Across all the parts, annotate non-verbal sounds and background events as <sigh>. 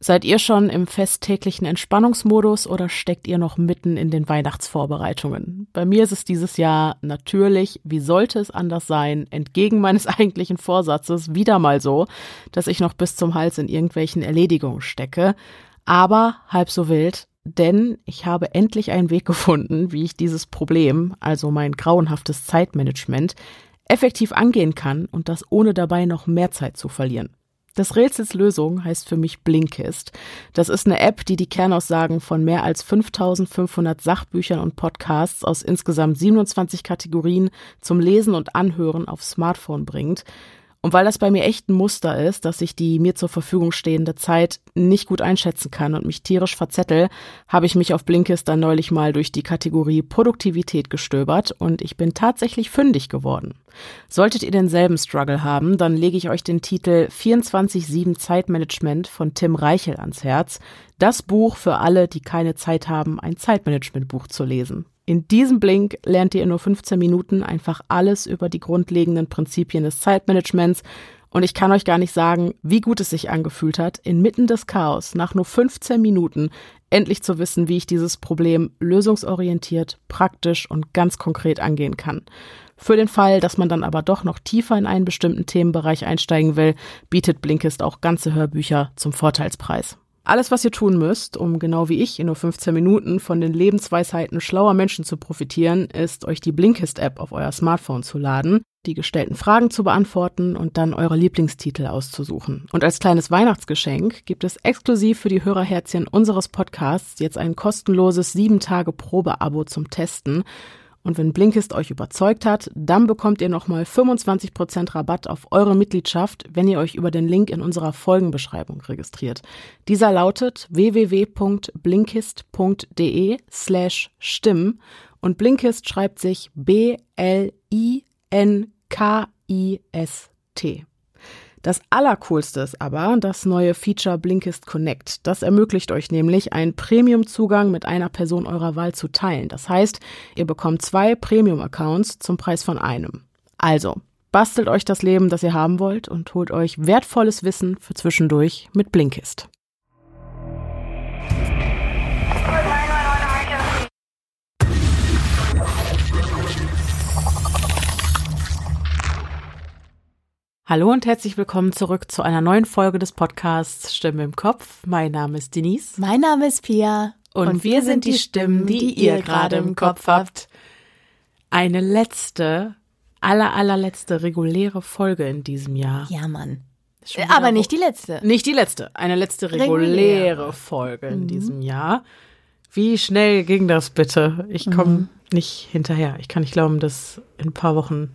Seid ihr schon im festtäglichen Entspannungsmodus oder steckt ihr noch mitten in den Weihnachtsvorbereitungen? Bei mir ist es dieses Jahr natürlich, wie sollte es anders sein, entgegen meines <laughs> eigentlichen Vorsatzes wieder mal so, dass ich noch bis zum Hals in irgendwelchen Erledigungen stecke. Aber halb so wild, denn ich habe endlich einen Weg gefunden, wie ich dieses Problem, also mein grauenhaftes Zeitmanagement, effektiv angehen kann und das ohne dabei noch mehr Zeit zu verlieren. Das Rätsels Lösung heißt für mich Blinkist. Das ist eine App, die die Kernaussagen von mehr als 5500 Sachbüchern und Podcasts aus insgesamt 27 Kategorien zum Lesen und Anhören auf Smartphone bringt. Und weil das bei mir echt ein Muster ist, dass ich die mir zur Verfügung stehende Zeit nicht gut einschätzen kann und mich tierisch verzettel, habe ich mich auf Blinkist dann neulich mal durch die Kategorie Produktivität gestöbert und ich bin tatsächlich fündig geworden. Solltet ihr denselben Struggle haben, dann lege ich euch den Titel 24-7 Zeitmanagement von Tim Reichel ans Herz. Das Buch für alle, die keine Zeit haben, ein Zeitmanagementbuch zu lesen. In diesem Blink lernt ihr in nur 15 Minuten einfach alles über die grundlegenden Prinzipien des Zeitmanagements und ich kann euch gar nicht sagen, wie gut es sich angefühlt hat, inmitten des Chaos nach nur 15 Minuten endlich zu wissen, wie ich dieses Problem lösungsorientiert, praktisch und ganz konkret angehen kann. Für den Fall, dass man dann aber doch noch tiefer in einen bestimmten Themenbereich einsteigen will, bietet Blinkist auch ganze Hörbücher zum Vorteilspreis. Alles, was ihr tun müsst, um genau wie ich in nur 15 Minuten von den Lebensweisheiten schlauer Menschen zu profitieren, ist euch die Blinkist-App auf euer Smartphone zu laden, die gestellten Fragen zu beantworten und dann eure Lieblingstitel auszusuchen. Und als kleines Weihnachtsgeschenk gibt es exklusiv für die Hörerherzchen unseres Podcasts jetzt ein kostenloses 7-Tage-Probe-Abo zum Testen. Und wenn Blinkist euch überzeugt hat, dann bekommt ihr nochmal 25% Rabatt auf eure Mitgliedschaft, wenn ihr euch über den Link in unserer Folgenbeschreibung registriert. Dieser lautet www.blinkist.de slash stimmen und Blinkist schreibt sich B-L-I-N-K-I-S-T. Das Allercoolste ist aber das neue Feature Blinkist Connect. Das ermöglicht euch nämlich, einen Premium-Zugang mit einer Person eurer Wahl zu teilen. Das heißt, ihr bekommt zwei Premium-Accounts zum Preis von einem. Also, bastelt euch das Leben, das ihr haben wollt und holt euch wertvolles Wissen für zwischendurch mit Blinkist. Hallo und herzlich willkommen zurück zu einer neuen Folge des Podcasts Stimme im Kopf. Mein Name ist Denise. Mein Name ist Pia. Und, und wir sind die Stimmen, die ihr gerade im Kopf habt. Eine letzte, aller, allerletzte reguläre Folge in diesem Jahr. Ja, Mann. Aber nicht die letzte. Nicht die letzte. Eine letzte reguläre, reguläre. Folge in mhm. diesem Jahr. Wie schnell ging das bitte? Ich komme mhm. nicht hinterher. Ich kann nicht glauben, dass in ein paar Wochen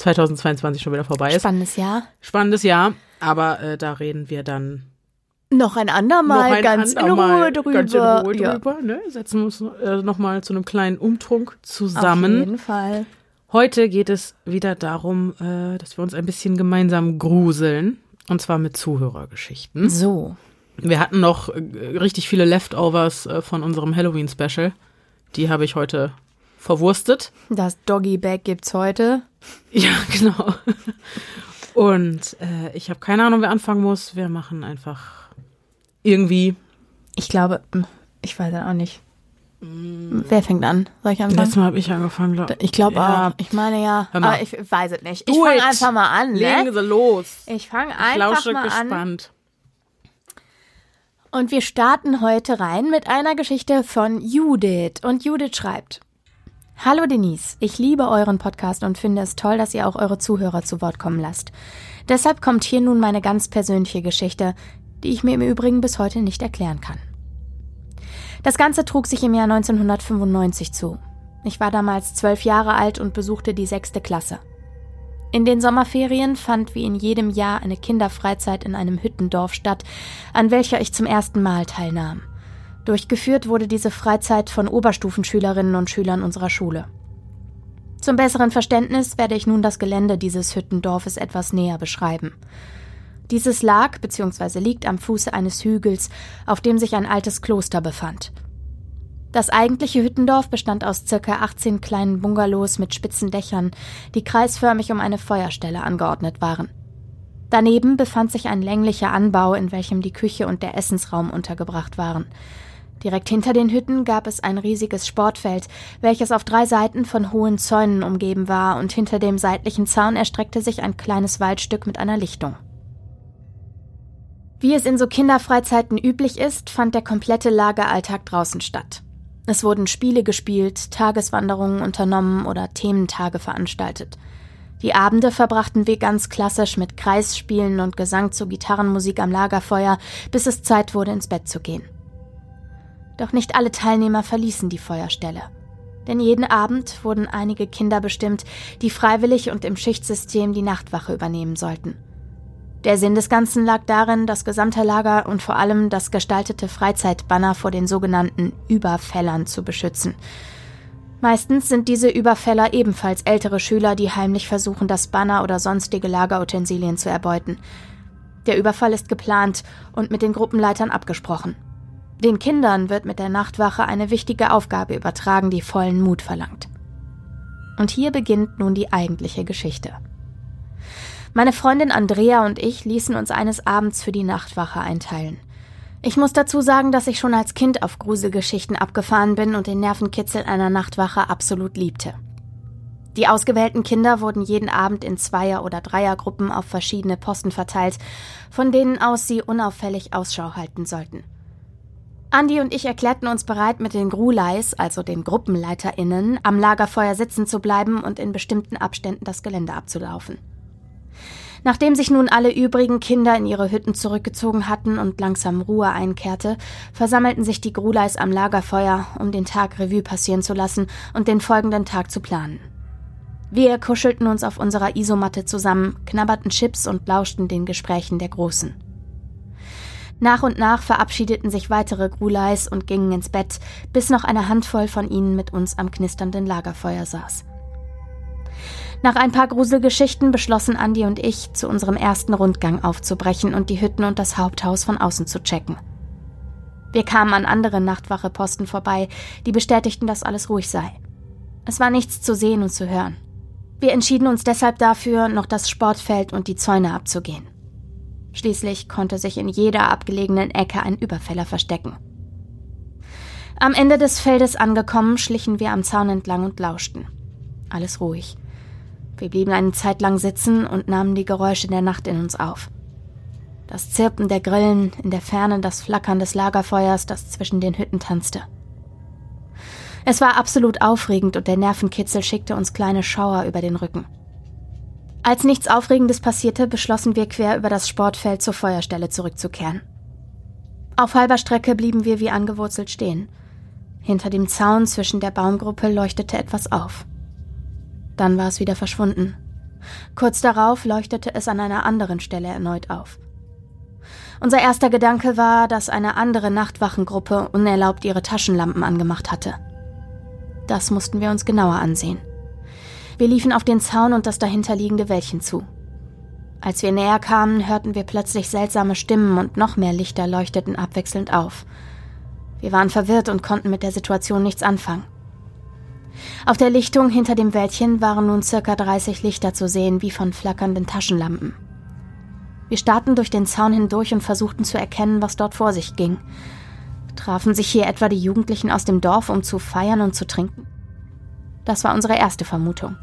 2022 schon wieder vorbei ist. Spannendes Jahr. Spannendes Jahr, aber äh, da reden wir dann noch ein andermal noch ein ganz andermal, in Ruhe drüber. Ganz in Ruhe drüber, ja. ne? Setzen wir uns äh, nochmal zu einem kleinen Umtrunk zusammen. Auf jeden Fall. Heute geht es wieder darum, äh, dass wir uns ein bisschen gemeinsam gruseln. Und zwar mit Zuhörergeschichten. So. Wir hatten noch äh, richtig viele Leftovers äh, von unserem Halloween-Special. Die habe ich heute verwurstet. Das Doggy Bag gibt's heute. Ja, <laughs> genau. Und äh, ich habe keine Ahnung, wer anfangen muss. Wir machen einfach irgendwie. Ich glaube, hm, ich weiß ja auch nicht. Mm. Wer fängt an? Soll ich anfangen? Letztes Mal habe ich angefangen, glaube ich. glaube ja. auch. Ich meine ja. Aber ich weiß es nicht. Ich fange einfach mal an. Ne? Legen Sie los. Ich fange einfach lausche mal gespannt. an. Und wir starten heute rein mit einer Geschichte von Judith. Und Judith schreibt. Hallo Denise, ich liebe euren Podcast und finde es toll, dass ihr auch eure Zuhörer zu Wort kommen lasst. Deshalb kommt hier nun meine ganz persönliche Geschichte, die ich mir im Übrigen bis heute nicht erklären kann. Das Ganze trug sich im Jahr 1995 zu. Ich war damals zwölf Jahre alt und besuchte die sechste Klasse. In den Sommerferien fand wie in jedem Jahr eine Kinderfreizeit in einem Hüttendorf statt, an welcher ich zum ersten Mal teilnahm. Durchgeführt wurde diese Freizeit von Oberstufenschülerinnen und Schülern unserer Schule. Zum besseren Verständnis werde ich nun das Gelände dieses Hüttendorfes etwas näher beschreiben. Dieses lag bzw. liegt am Fuße eines Hügels, auf dem sich ein altes Kloster befand. Das eigentliche Hüttendorf bestand aus circa 18 kleinen Bungalows mit spitzen Dächern, die kreisförmig um eine Feuerstelle angeordnet waren. Daneben befand sich ein länglicher Anbau, in welchem die Küche und der Essensraum untergebracht waren. Direkt hinter den Hütten gab es ein riesiges Sportfeld, welches auf drei Seiten von hohen Zäunen umgeben war, und hinter dem seitlichen Zaun erstreckte sich ein kleines Waldstück mit einer Lichtung. Wie es in so Kinderfreizeiten üblich ist, fand der komplette Lageralltag draußen statt. Es wurden Spiele gespielt, Tageswanderungen unternommen oder Thementage veranstaltet. Die Abende verbrachten wir ganz klassisch mit Kreisspielen und Gesang zu Gitarrenmusik am Lagerfeuer, bis es Zeit wurde, ins Bett zu gehen. Doch nicht alle Teilnehmer verließen die Feuerstelle. Denn jeden Abend wurden einige Kinder bestimmt, die freiwillig und im Schichtsystem die Nachtwache übernehmen sollten. Der Sinn des Ganzen lag darin, das gesamte Lager und vor allem das gestaltete Freizeitbanner vor den sogenannten Überfällern zu beschützen. Meistens sind diese Überfäller ebenfalls ältere Schüler, die heimlich versuchen, das Banner oder sonstige Lagerutensilien zu erbeuten. Der Überfall ist geplant und mit den Gruppenleitern abgesprochen. Den Kindern wird mit der Nachtwache eine wichtige Aufgabe übertragen, die vollen Mut verlangt. Und hier beginnt nun die eigentliche Geschichte. Meine Freundin Andrea und ich ließen uns eines Abends für die Nachtwache einteilen. Ich muss dazu sagen, dass ich schon als Kind auf Gruselgeschichten abgefahren bin und den Nervenkitzel einer Nachtwache absolut liebte. Die ausgewählten Kinder wurden jeden Abend in Zweier- oder Dreiergruppen auf verschiedene Posten verteilt, von denen aus sie unauffällig Ausschau halten sollten. Andi und ich erklärten uns bereit, mit den Gruleis, also den GruppenleiterInnen, am Lagerfeuer sitzen zu bleiben und in bestimmten Abständen das Gelände abzulaufen. Nachdem sich nun alle übrigen Kinder in ihre Hütten zurückgezogen hatten und langsam Ruhe einkehrte, versammelten sich die Gruleis am Lagerfeuer, um den Tag Revue passieren zu lassen und den folgenden Tag zu planen. Wir kuschelten uns auf unserer Isomatte zusammen, knabberten Chips und lauschten den Gesprächen der Großen. Nach und nach verabschiedeten sich weitere Gruleis und gingen ins Bett, bis noch eine Handvoll von ihnen mit uns am knisternden Lagerfeuer saß. Nach ein paar Gruselgeschichten beschlossen Andi und ich, zu unserem ersten Rundgang aufzubrechen und die Hütten und das Haupthaus von außen zu checken. Wir kamen an anderen Nachtwacheposten vorbei, die bestätigten, dass alles ruhig sei. Es war nichts zu sehen und zu hören. Wir entschieden uns deshalb dafür, noch das Sportfeld und die Zäune abzugehen. Schließlich konnte sich in jeder abgelegenen Ecke ein Überfäller verstecken. Am Ende des Feldes angekommen, schlichen wir am Zaun entlang und lauschten. Alles ruhig. Wir blieben eine Zeit lang sitzen und nahmen die Geräusche der Nacht in uns auf. Das Zirpen der Grillen, in der Ferne das Flackern des Lagerfeuers, das zwischen den Hütten tanzte. Es war absolut aufregend und der Nervenkitzel schickte uns kleine Schauer über den Rücken. Als nichts Aufregendes passierte, beschlossen wir quer über das Sportfeld zur Feuerstelle zurückzukehren. Auf halber Strecke blieben wir wie angewurzelt stehen. Hinter dem Zaun zwischen der Baumgruppe leuchtete etwas auf. Dann war es wieder verschwunden. Kurz darauf leuchtete es an einer anderen Stelle erneut auf. Unser erster Gedanke war, dass eine andere Nachtwachengruppe unerlaubt ihre Taschenlampen angemacht hatte. Das mussten wir uns genauer ansehen. Wir liefen auf den Zaun und das dahinterliegende Wäldchen zu. Als wir näher kamen, hörten wir plötzlich seltsame Stimmen und noch mehr Lichter leuchteten abwechselnd auf. Wir waren verwirrt und konnten mit der Situation nichts anfangen. Auf der Lichtung hinter dem Wäldchen waren nun circa 30 Lichter zu sehen, wie von flackernden Taschenlampen. Wir starrten durch den Zaun hindurch und versuchten zu erkennen, was dort vor sich ging. Trafen sich hier etwa die Jugendlichen aus dem Dorf, um zu feiern und zu trinken? Das war unsere erste Vermutung.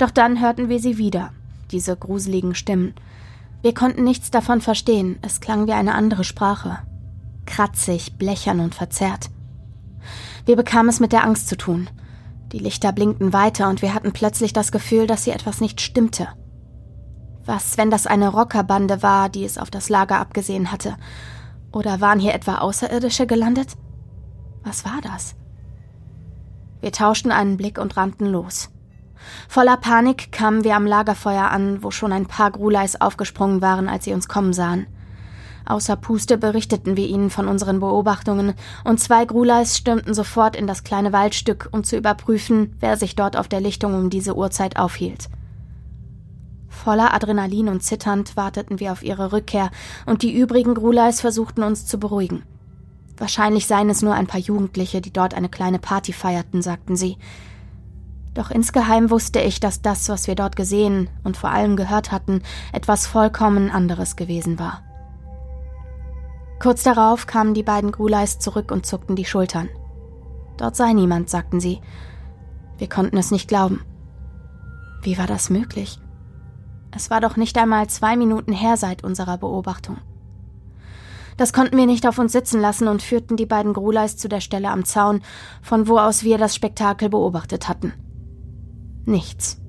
Doch dann hörten wir sie wieder, diese gruseligen Stimmen. Wir konnten nichts davon verstehen, es klang wie eine andere Sprache. Kratzig, blechern und verzerrt. Wir bekamen es mit der Angst zu tun. Die Lichter blinkten weiter und wir hatten plötzlich das Gefühl, dass hier etwas nicht stimmte. Was, wenn das eine Rockerbande war, die es auf das Lager abgesehen hatte? Oder waren hier etwa Außerirdische gelandet? Was war das? Wir tauschten einen Blick und rannten los. Voller Panik kamen wir am Lagerfeuer an, wo schon ein paar Gruleis aufgesprungen waren, als sie uns kommen sahen. Außer Puste berichteten wir ihnen von unseren Beobachtungen, und zwei Gruleis stürmten sofort in das kleine Waldstück, um zu überprüfen, wer sich dort auf der Lichtung um diese Uhrzeit aufhielt. Voller Adrenalin und zitternd warteten wir auf ihre Rückkehr, und die übrigen Gruleis versuchten uns zu beruhigen. Wahrscheinlich seien es nur ein paar Jugendliche, die dort eine kleine Party feierten, sagten sie. Doch insgeheim wusste ich, dass das, was wir dort gesehen und vor allem gehört hatten, etwas vollkommen anderes gewesen war. Kurz darauf kamen die beiden Gruleis zurück und zuckten die Schultern. Dort sei niemand, sagten sie. Wir konnten es nicht glauben. Wie war das möglich? Es war doch nicht einmal zwei Minuten her seit unserer Beobachtung. Das konnten wir nicht auf uns sitzen lassen und führten die beiden Gruleis zu der Stelle am Zaun, von wo aus wir das Spektakel beobachtet hatten. Nichts.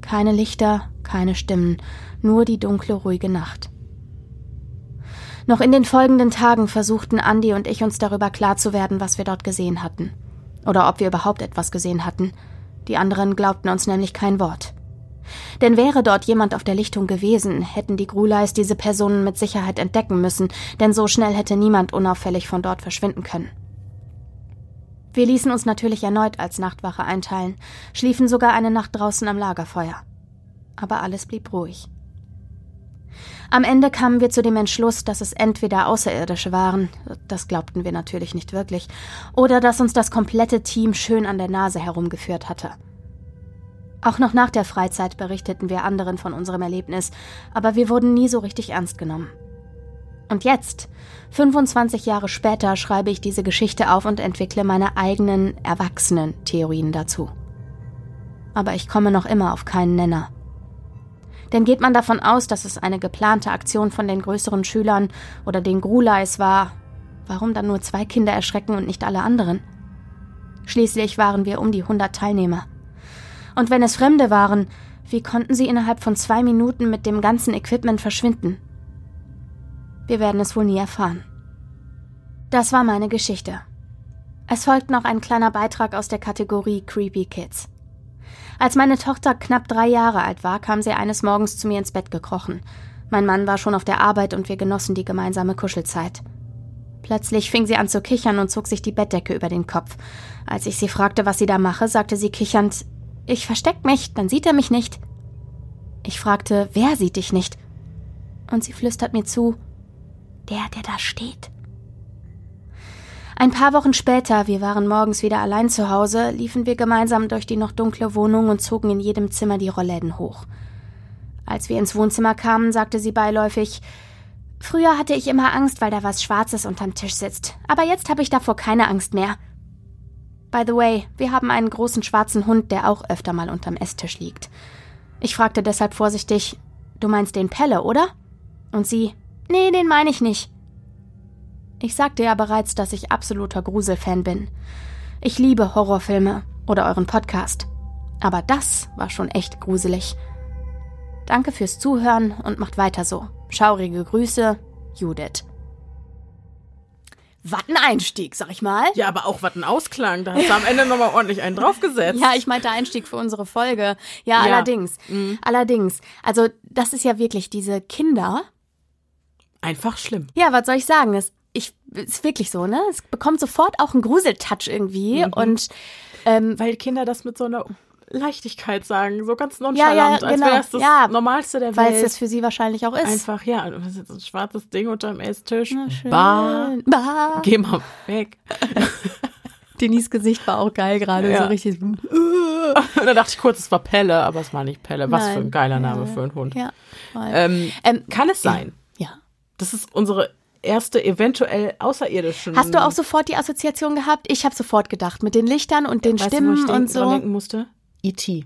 Keine Lichter, keine Stimmen, nur die dunkle, ruhige Nacht. Noch in den folgenden Tagen versuchten Andi und ich uns darüber klar zu werden, was wir dort gesehen hatten. Oder ob wir überhaupt etwas gesehen hatten. Die anderen glaubten uns nämlich kein Wort. Denn wäre dort jemand auf der Lichtung gewesen, hätten die Gruleis diese Personen mit Sicherheit entdecken müssen, denn so schnell hätte niemand unauffällig von dort verschwinden können. Wir ließen uns natürlich erneut als Nachtwache einteilen, schliefen sogar eine Nacht draußen am Lagerfeuer. Aber alles blieb ruhig. Am Ende kamen wir zu dem Entschluss, dass es entweder Außerirdische waren, das glaubten wir natürlich nicht wirklich, oder dass uns das komplette Team schön an der Nase herumgeführt hatte. Auch noch nach der Freizeit berichteten wir anderen von unserem Erlebnis, aber wir wurden nie so richtig ernst genommen. Und jetzt, 25 Jahre später, schreibe ich diese Geschichte auf und entwickle meine eigenen, erwachsenen Theorien dazu. Aber ich komme noch immer auf keinen Nenner. Denn geht man davon aus, dass es eine geplante Aktion von den größeren Schülern oder den Gruleis war, warum dann nur zwei Kinder erschrecken und nicht alle anderen? Schließlich waren wir um die 100 Teilnehmer. Und wenn es Fremde waren, wie konnten sie innerhalb von zwei Minuten mit dem ganzen Equipment verschwinden? Wir werden es wohl nie erfahren. Das war meine Geschichte. Es folgt noch ein kleiner Beitrag aus der Kategorie Creepy Kids. Als meine Tochter knapp drei Jahre alt war, kam sie eines Morgens zu mir ins Bett gekrochen. Mein Mann war schon auf der Arbeit und wir genossen die gemeinsame Kuschelzeit. Plötzlich fing sie an zu kichern und zog sich die Bettdecke über den Kopf. Als ich sie fragte, was sie da mache, sagte sie kichernd, ich versteck mich, dann sieht er mich nicht. Ich fragte, wer sieht dich nicht? Und sie flüstert mir zu, der, der da steht. Ein paar Wochen später, wir waren morgens wieder allein zu Hause, liefen wir gemeinsam durch die noch dunkle Wohnung und zogen in jedem Zimmer die Rollläden hoch. Als wir ins Wohnzimmer kamen, sagte sie beiläufig Früher hatte ich immer Angst, weil da was Schwarzes unterm Tisch sitzt, aber jetzt habe ich davor keine Angst mehr. By the way, wir haben einen großen schwarzen Hund, der auch öfter mal unterm Esstisch liegt. Ich fragte deshalb vorsichtig Du meinst den Pelle, oder? Und sie Nee, den meine ich nicht. Ich sagte ja bereits, dass ich absoluter Gruselfan bin. Ich liebe Horrorfilme oder euren Podcast. Aber das war schon echt gruselig. Danke fürs Zuhören und macht weiter so. Schaurige Grüße, Judith. Was ein Einstieg, sag ich mal. Ja, aber auch was ein Ausklang. Da hast du am Ende nochmal ordentlich einen draufgesetzt. <laughs> Ja, ich meinte Einstieg für unsere Folge. Ja, ja. allerdings. Mhm. Allerdings. Also, das ist ja wirklich diese Kinder, Einfach schlimm. Ja, was soll ich sagen? Es ich, ist wirklich so, ne? Es bekommt sofort auch einen Gruseltouch irgendwie mhm. und ähm, weil Kinder das mit so einer Leichtigkeit sagen, so ganz nonchalant, ja, ja, genau. als wäre es das ja, Normalste der Welt. Weil es das für sie wahrscheinlich auch ist. Einfach, ja, das ist jetzt ein schwarzes Ding unterm Esstisch. Bah. bah. Geh mal weg. <laughs> Denise Gesicht war auch geil gerade, ja. so richtig. da dachte ich kurz, es war Pelle, aber es war nicht Pelle. Was Nein. für ein geiler Name für einen Hund. Ja, ähm, ähm, kann es sein? Das ist unsere erste eventuell außerirdischen. Hast du auch sofort die Assoziation gehabt? Ich habe sofort gedacht mit den Lichtern und den weißt Stimmen du, wo ich und so. denken musste. E.T.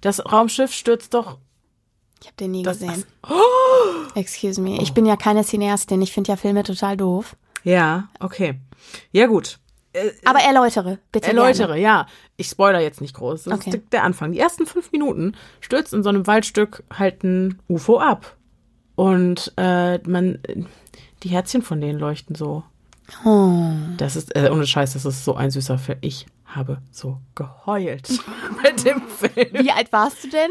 Das Raumschiff stürzt doch. Ich habe den nie gesehen. <gasps> Oh! Excuse me. Ich bin ja keine Cineastin. Ich finde ja Filme total doof. Ja, okay. Ja, gut. Äh, Aber erläutere, bitte. Erläutere, gerne. ja. Ich spoiler jetzt nicht groß. Das okay. ist der Anfang. Die ersten fünf Minuten stürzt in so einem Waldstück halt ein UFO ab. Und äh, man, die Herzchen von denen leuchten so. Oh. Das ist, äh, ohne Scheiß, das ist so ein süßer Film. Ich habe so geheult <laughs> mit dem Film. Wie alt warst du denn?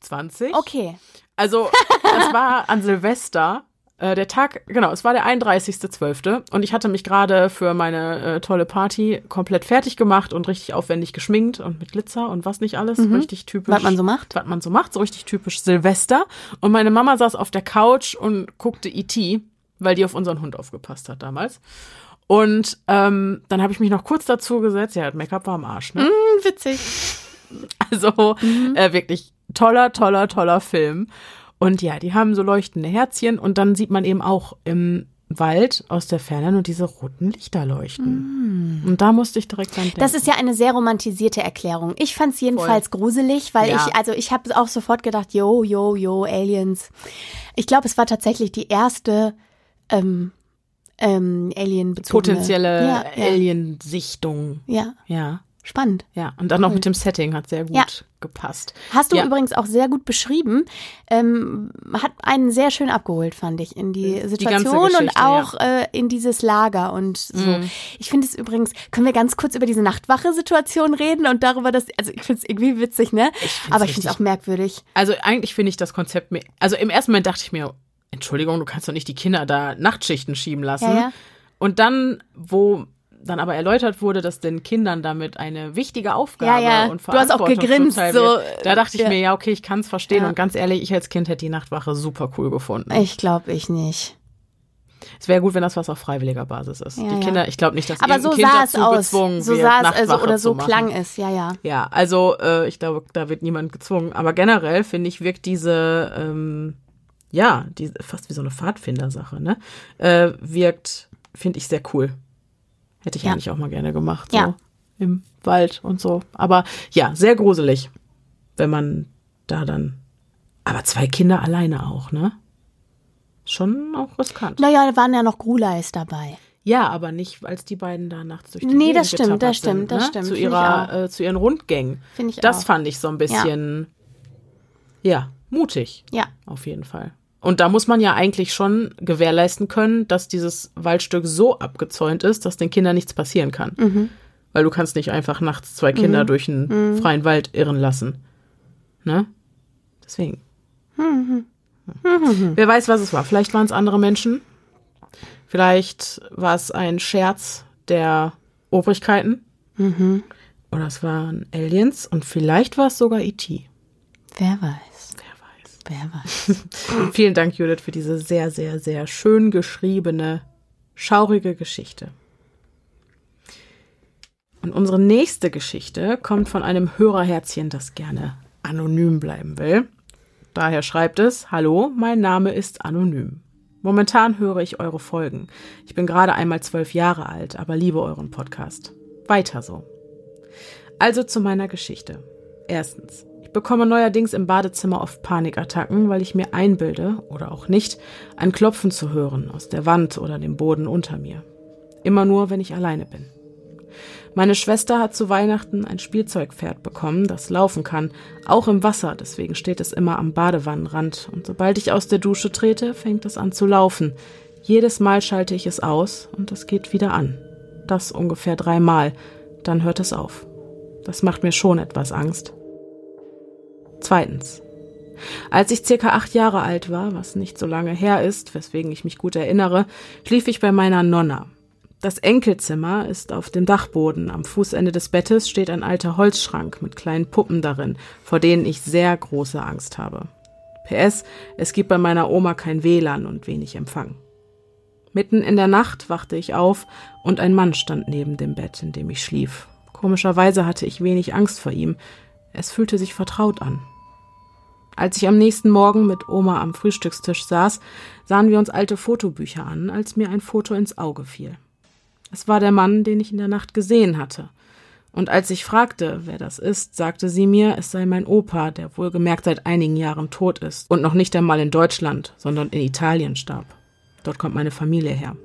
20. Okay. Also, das war an Silvester äh, der Tag, genau, es war der 31.12. und ich hatte mich gerade für meine äh, tolle Party komplett fertig gemacht und richtig aufwendig geschminkt und mit Glitzer und was nicht alles. Mhm. Richtig typisch. Was man so macht. Was man so macht, so richtig typisch Silvester. Und meine Mama saß auf der Couch und guckte E.T., weil die auf unseren Hund aufgepasst hat damals. Und ähm, dann habe ich mich noch kurz dazu gesetzt. Ja, Make-up war am Arsch, ne? Mm, witzig. Also äh, wirklich toller, toller, toller Film. Und ja, die haben so leuchtende Herzchen und dann sieht man eben auch im Wald aus der Ferne nur diese roten Lichter leuchten. Und da musste ich direkt dran denken. Das ist ja eine sehr romantisierte Erklärung. Ich fand es jedenfalls gruselig, weil Ja. ich, also ich habe auch sofort gedacht, yo, yo, yo, Aliens. Ich glaube, es war tatsächlich die erste ähm, ähm, Alien-bezogene. potenzielle ja, Aliensichtung. ja, Ja, spannend. ja. Und dann noch mit dem Setting hat sehr gut Ja. gepasst. Hast du Ja. übrigens auch sehr gut beschrieben. Ähm, hat einen sehr schön abgeholt, fand ich, in die Situation und Geschichte, auch äh, in dieses Lager und so. Mhm. Ich finde es übrigens, können wir ganz kurz über diese Nachtwache-Situation reden und darüber, dass, also ich finde es irgendwie witzig, ne? find's Aber ich finde es auch merkwürdig. Also eigentlich finde ich das Konzept mir. Also im ersten Moment dachte ich mir, Entschuldigung, du kannst doch nicht die Kinder da Nachtschichten schieben lassen. Ja, ja. Und dann, wo dann aber erläutert wurde, dass den Kindern damit eine wichtige Aufgabe Ja, ja. und Du hast auch Verantwortung gegrinst, so, wird, da dachte ich ja. mir, ja, okay, ich kann es verstehen. Ja. Und ganz ehrlich, ich als Kind hätte die Nachtwache super cool gefunden. Ich glaube ich nicht. Es wäre gut, wenn das was auf freiwilliger Basis ist. Ja, die. Kinder, ich glaube nicht, dass Aber so Kind sah es dazu aus. gezwungen So wird, sah es also oder so klang es, ja, ja. Ja, also äh, ich glaube, da wird niemand gezwungen. Aber generell finde ich, wirkt diese, ähm, ja, die, fast wie so eine Pfadfindersache, ne? Äh, wirkt, finde ich, sehr cool. Hätte ich Ja. eigentlich auch mal gerne gemacht, Ja. so im Wald und so. Aber ja, sehr gruselig, wenn man da dann. Aber zwei Kinder alleine auch, ne? Schon auch riskant. Naja, da waren ja noch Gruleis dabei. Ja, aber nicht, als die beiden da nachts durch die Nee, Gegend das stimmt, das stimmt, sind, das ne? stimmt, Zu ihrer, äh, zu ihren Rundgängen. Finde ich Das auch. fand ich so ein bisschen, ja, mutig, Ja. auf jeden Fall. Und da muss man ja eigentlich schon gewährleisten können, dass dieses Waldstück so abgezäunt ist, dass den Kindern nichts passieren kann. Mhm. Weil du kannst nicht einfach nachts zwei Kinder durch einen freien Wald irren lassen. Ne? Deswegen. Mhm. Wer weiß, was es war. Vielleicht waren es andere Menschen. Vielleicht war es ein Scherz der Obrigkeiten. Mhm. Oder es waren Aliens. Und vielleicht war es sogar E.T. Wer weiß. Wer weiß. <laughs> Vielen Dank, Judith, für diese sehr, sehr, sehr schön geschriebene, schaurige Geschichte. Und unsere nächste Geschichte kommt von einem Hörerherzchen, das gerne anonym bleiben will. Daher schreibt es, Hallo, mein Name ist anonym. Momentan höre ich eure Folgen. Ich bin gerade einmal zwölf Jahre alt, aber liebe euren Podcast. Weiter so. Also zu meiner Geschichte. Erstens. Ich bekomme neuerdings im Badezimmer oft Panikattacken, weil ich mir einbilde, oder auch nicht, ein Klopfen zu hören aus der Wand oder dem Boden unter mir. Immer nur, wenn ich alleine bin. Meine Schwester hat zu Weihnachten ein Spielzeugpferd bekommen, das laufen kann, auch im Wasser, deswegen steht es immer am Badewannenrand, und sobald ich aus der Dusche trete, fängt es an zu laufen. Jedes Mal schalte ich es aus und es geht wieder an. Das ungefähr dreimal, dann hört es auf. Das macht mir schon etwas Angst. Zweitens. Als ich circa acht Jahre alt war, was nicht so lange her ist, weswegen ich mich gut erinnere, schlief ich bei meiner Nonna. Das Enkelzimmer ist auf dem Dachboden. Am Fußende des Bettes steht ein alter Holzschrank mit kleinen Puppen darin, vor denen ich sehr große Angst habe. PS, es gibt bei meiner Oma kein WLAN und wenig Empfang. Mitten in der Nacht wachte ich auf und ein Mann stand neben dem Bett, in dem ich schlief. Komischerweise hatte ich wenig Angst vor ihm. Es fühlte sich vertraut an. Als ich am nächsten Morgen mit Oma am Frühstückstisch saß, sahen wir uns alte Fotobücher an, als mir ein Foto ins Auge fiel. Es war der Mann, den ich in der Nacht gesehen hatte. Und als ich fragte, wer das ist, sagte sie mir, es sei mein Opa, der wohlgemerkt seit einigen Jahren tot ist und noch nicht einmal in Deutschland, sondern in Italien starb. Dort kommt meine Familie her.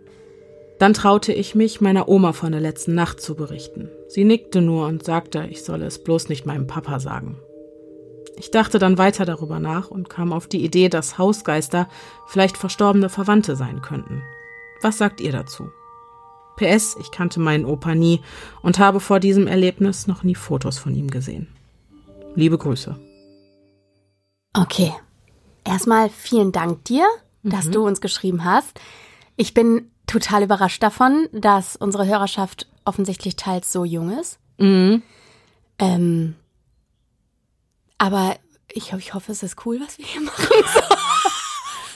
Dann traute ich mich, meiner Oma von der letzten Nacht zu berichten. Sie nickte nur und sagte, ich solle es bloß nicht meinem Papa sagen. Ich dachte dann weiter darüber nach und kam auf die Idee, dass Hausgeister vielleicht verstorbene Verwandte sein könnten. Was sagt ihr dazu? PS, ich kannte meinen Opa nie und habe vor diesem Erlebnis noch nie Fotos von ihm gesehen. Liebe Grüße. Okay. Erstmal vielen Dank dir, dass du uns geschrieben hast. Ich bin total überrascht davon, dass unsere Hörerschaft offensichtlich teils so jung ist. Mhm. Ähm, aber ich, ich hoffe, es ist cool, was wir hier machen. <laughs>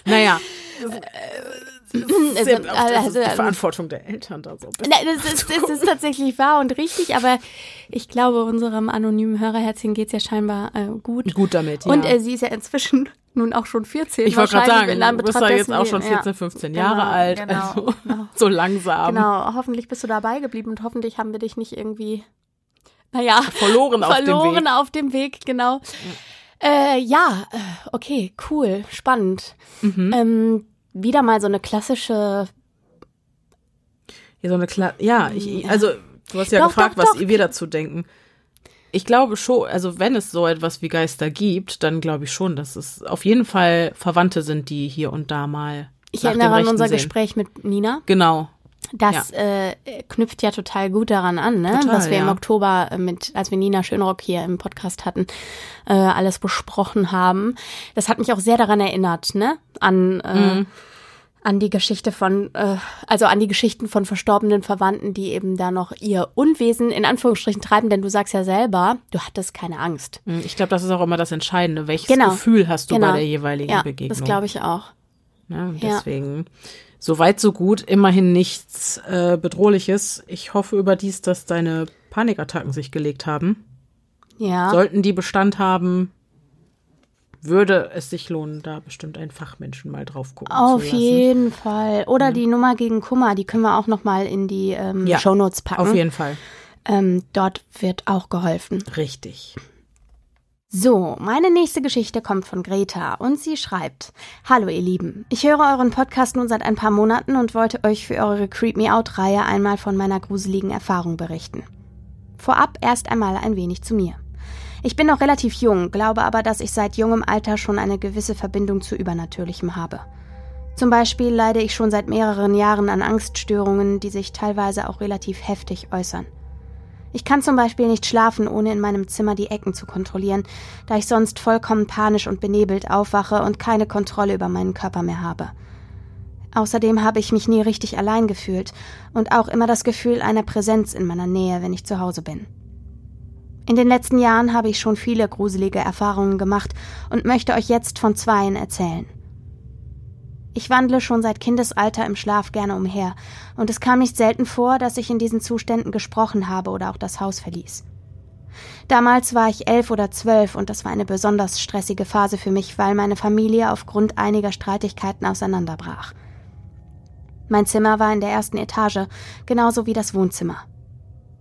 Naja, <laughs> also, also, also, die Verantwortung der Eltern da so. Nein, das ist, das ist tatsächlich wahr und richtig, aber ich glaube, unserem anonymen Hörerherzchen geht es ja scheinbar äh, gut. Gut damit, ja. Und äh, sie ist ja inzwischen <laughs> nun auch schon 14. Ich wollte gerade sagen, du bist ja jetzt auch schon 14, 15 ja. Jahre genau, alt. Genau, also genau. <laughs> so langsam. Genau, hoffentlich bist du dabei geblieben und hoffentlich haben wir dich nicht irgendwie, naja, verloren auf verloren dem Weg. Verloren auf dem Weg, genau. Äh, ja, äh, okay, cool, spannend. Mhm. Ähm, wieder mal so eine klassische. Ja, so eine Kla ja, ich, also du hast ja doch, gefragt, doch, was doch. wir dazu denken. Ich glaube schon, also wenn es so etwas wie Geister gibt, dann glaube ich schon, dass es auf jeden Fall Verwandte sind, die hier und da mal. Ich erinnere an unser sehen. Gespräch mit Nina. Genau. Das ja. äh, knüpft ja total gut daran an, ne? Total, was wir ja. im Oktober äh, mit, als wir Nina Schönrock hier im Podcast hatten, äh, alles besprochen haben. Das hat mich auch sehr daran erinnert, ne? An äh, mhm. an die Geschichte von, äh, also an die Geschichten von verstorbenen Verwandten, die eben da noch ihr Unwesen in Anführungsstrichen treiben, denn du sagst ja selber, du hattest keine Angst. Mhm, ich glaube, das ist auch immer das Entscheidende. Welches genau. Gefühl hast du genau. bei der jeweiligen ja, Begegnung? Das glaube ich auch. Ja, deswegen. Ja. So weit, so gut. Immerhin nichts äh, Bedrohliches. Ich hoffe überdies, dass deine Panikattacken sich gelegt haben. Ja. Sollten die Bestand haben, würde es sich lohnen, da bestimmt ein Fachmenschen mal drauf gucken Auf zu lassen. jeden Fall. Oder mhm. die Nummer gegen Kummer, die können wir auch noch mal in die ähm, ja, Shownotes packen. Auf jeden Fall. Ähm, dort wird auch geholfen. Richtig. So, meine nächste Geschichte kommt von Greta und sie schreibt: Hallo ihr Lieben, ich höre euren Podcast nun seit ein paar Monaten und wollte euch für eure Creep Me Out Reihe einmal von meiner gruseligen Erfahrung berichten. Vorab erst einmal ein wenig zu mir. Ich bin noch relativ jung, glaube aber, dass ich seit jungem Alter schon eine gewisse Verbindung zu Übernatürlichem habe. Zum Beispiel leide ich schon seit mehreren Jahren an Angststörungen, die sich teilweise auch relativ heftig äußern. Ich kann zum Beispiel nicht schlafen, ohne in meinem Zimmer die Ecken zu kontrollieren, da ich sonst vollkommen panisch und benebelt aufwache und keine Kontrolle über meinen Körper mehr habe. Außerdem habe ich mich nie richtig allein gefühlt und auch immer das Gefühl einer Präsenz in meiner Nähe, wenn ich zu Hause bin. In den letzten Jahren habe ich schon viele gruselige Erfahrungen gemacht und möchte euch jetzt von zweien erzählen. Ich wandle schon seit Kindesalter im Schlaf gerne umher, und es kam nicht selten vor, dass ich in diesen Zuständen gesprochen habe oder auch das Haus verließ. Damals war ich elf oder zwölf und das war eine besonders stressige Phase für mich, weil meine Familie aufgrund einiger Streitigkeiten auseinanderbrach. Mein Zimmer war in der ersten Etage, genauso wie das Wohnzimmer.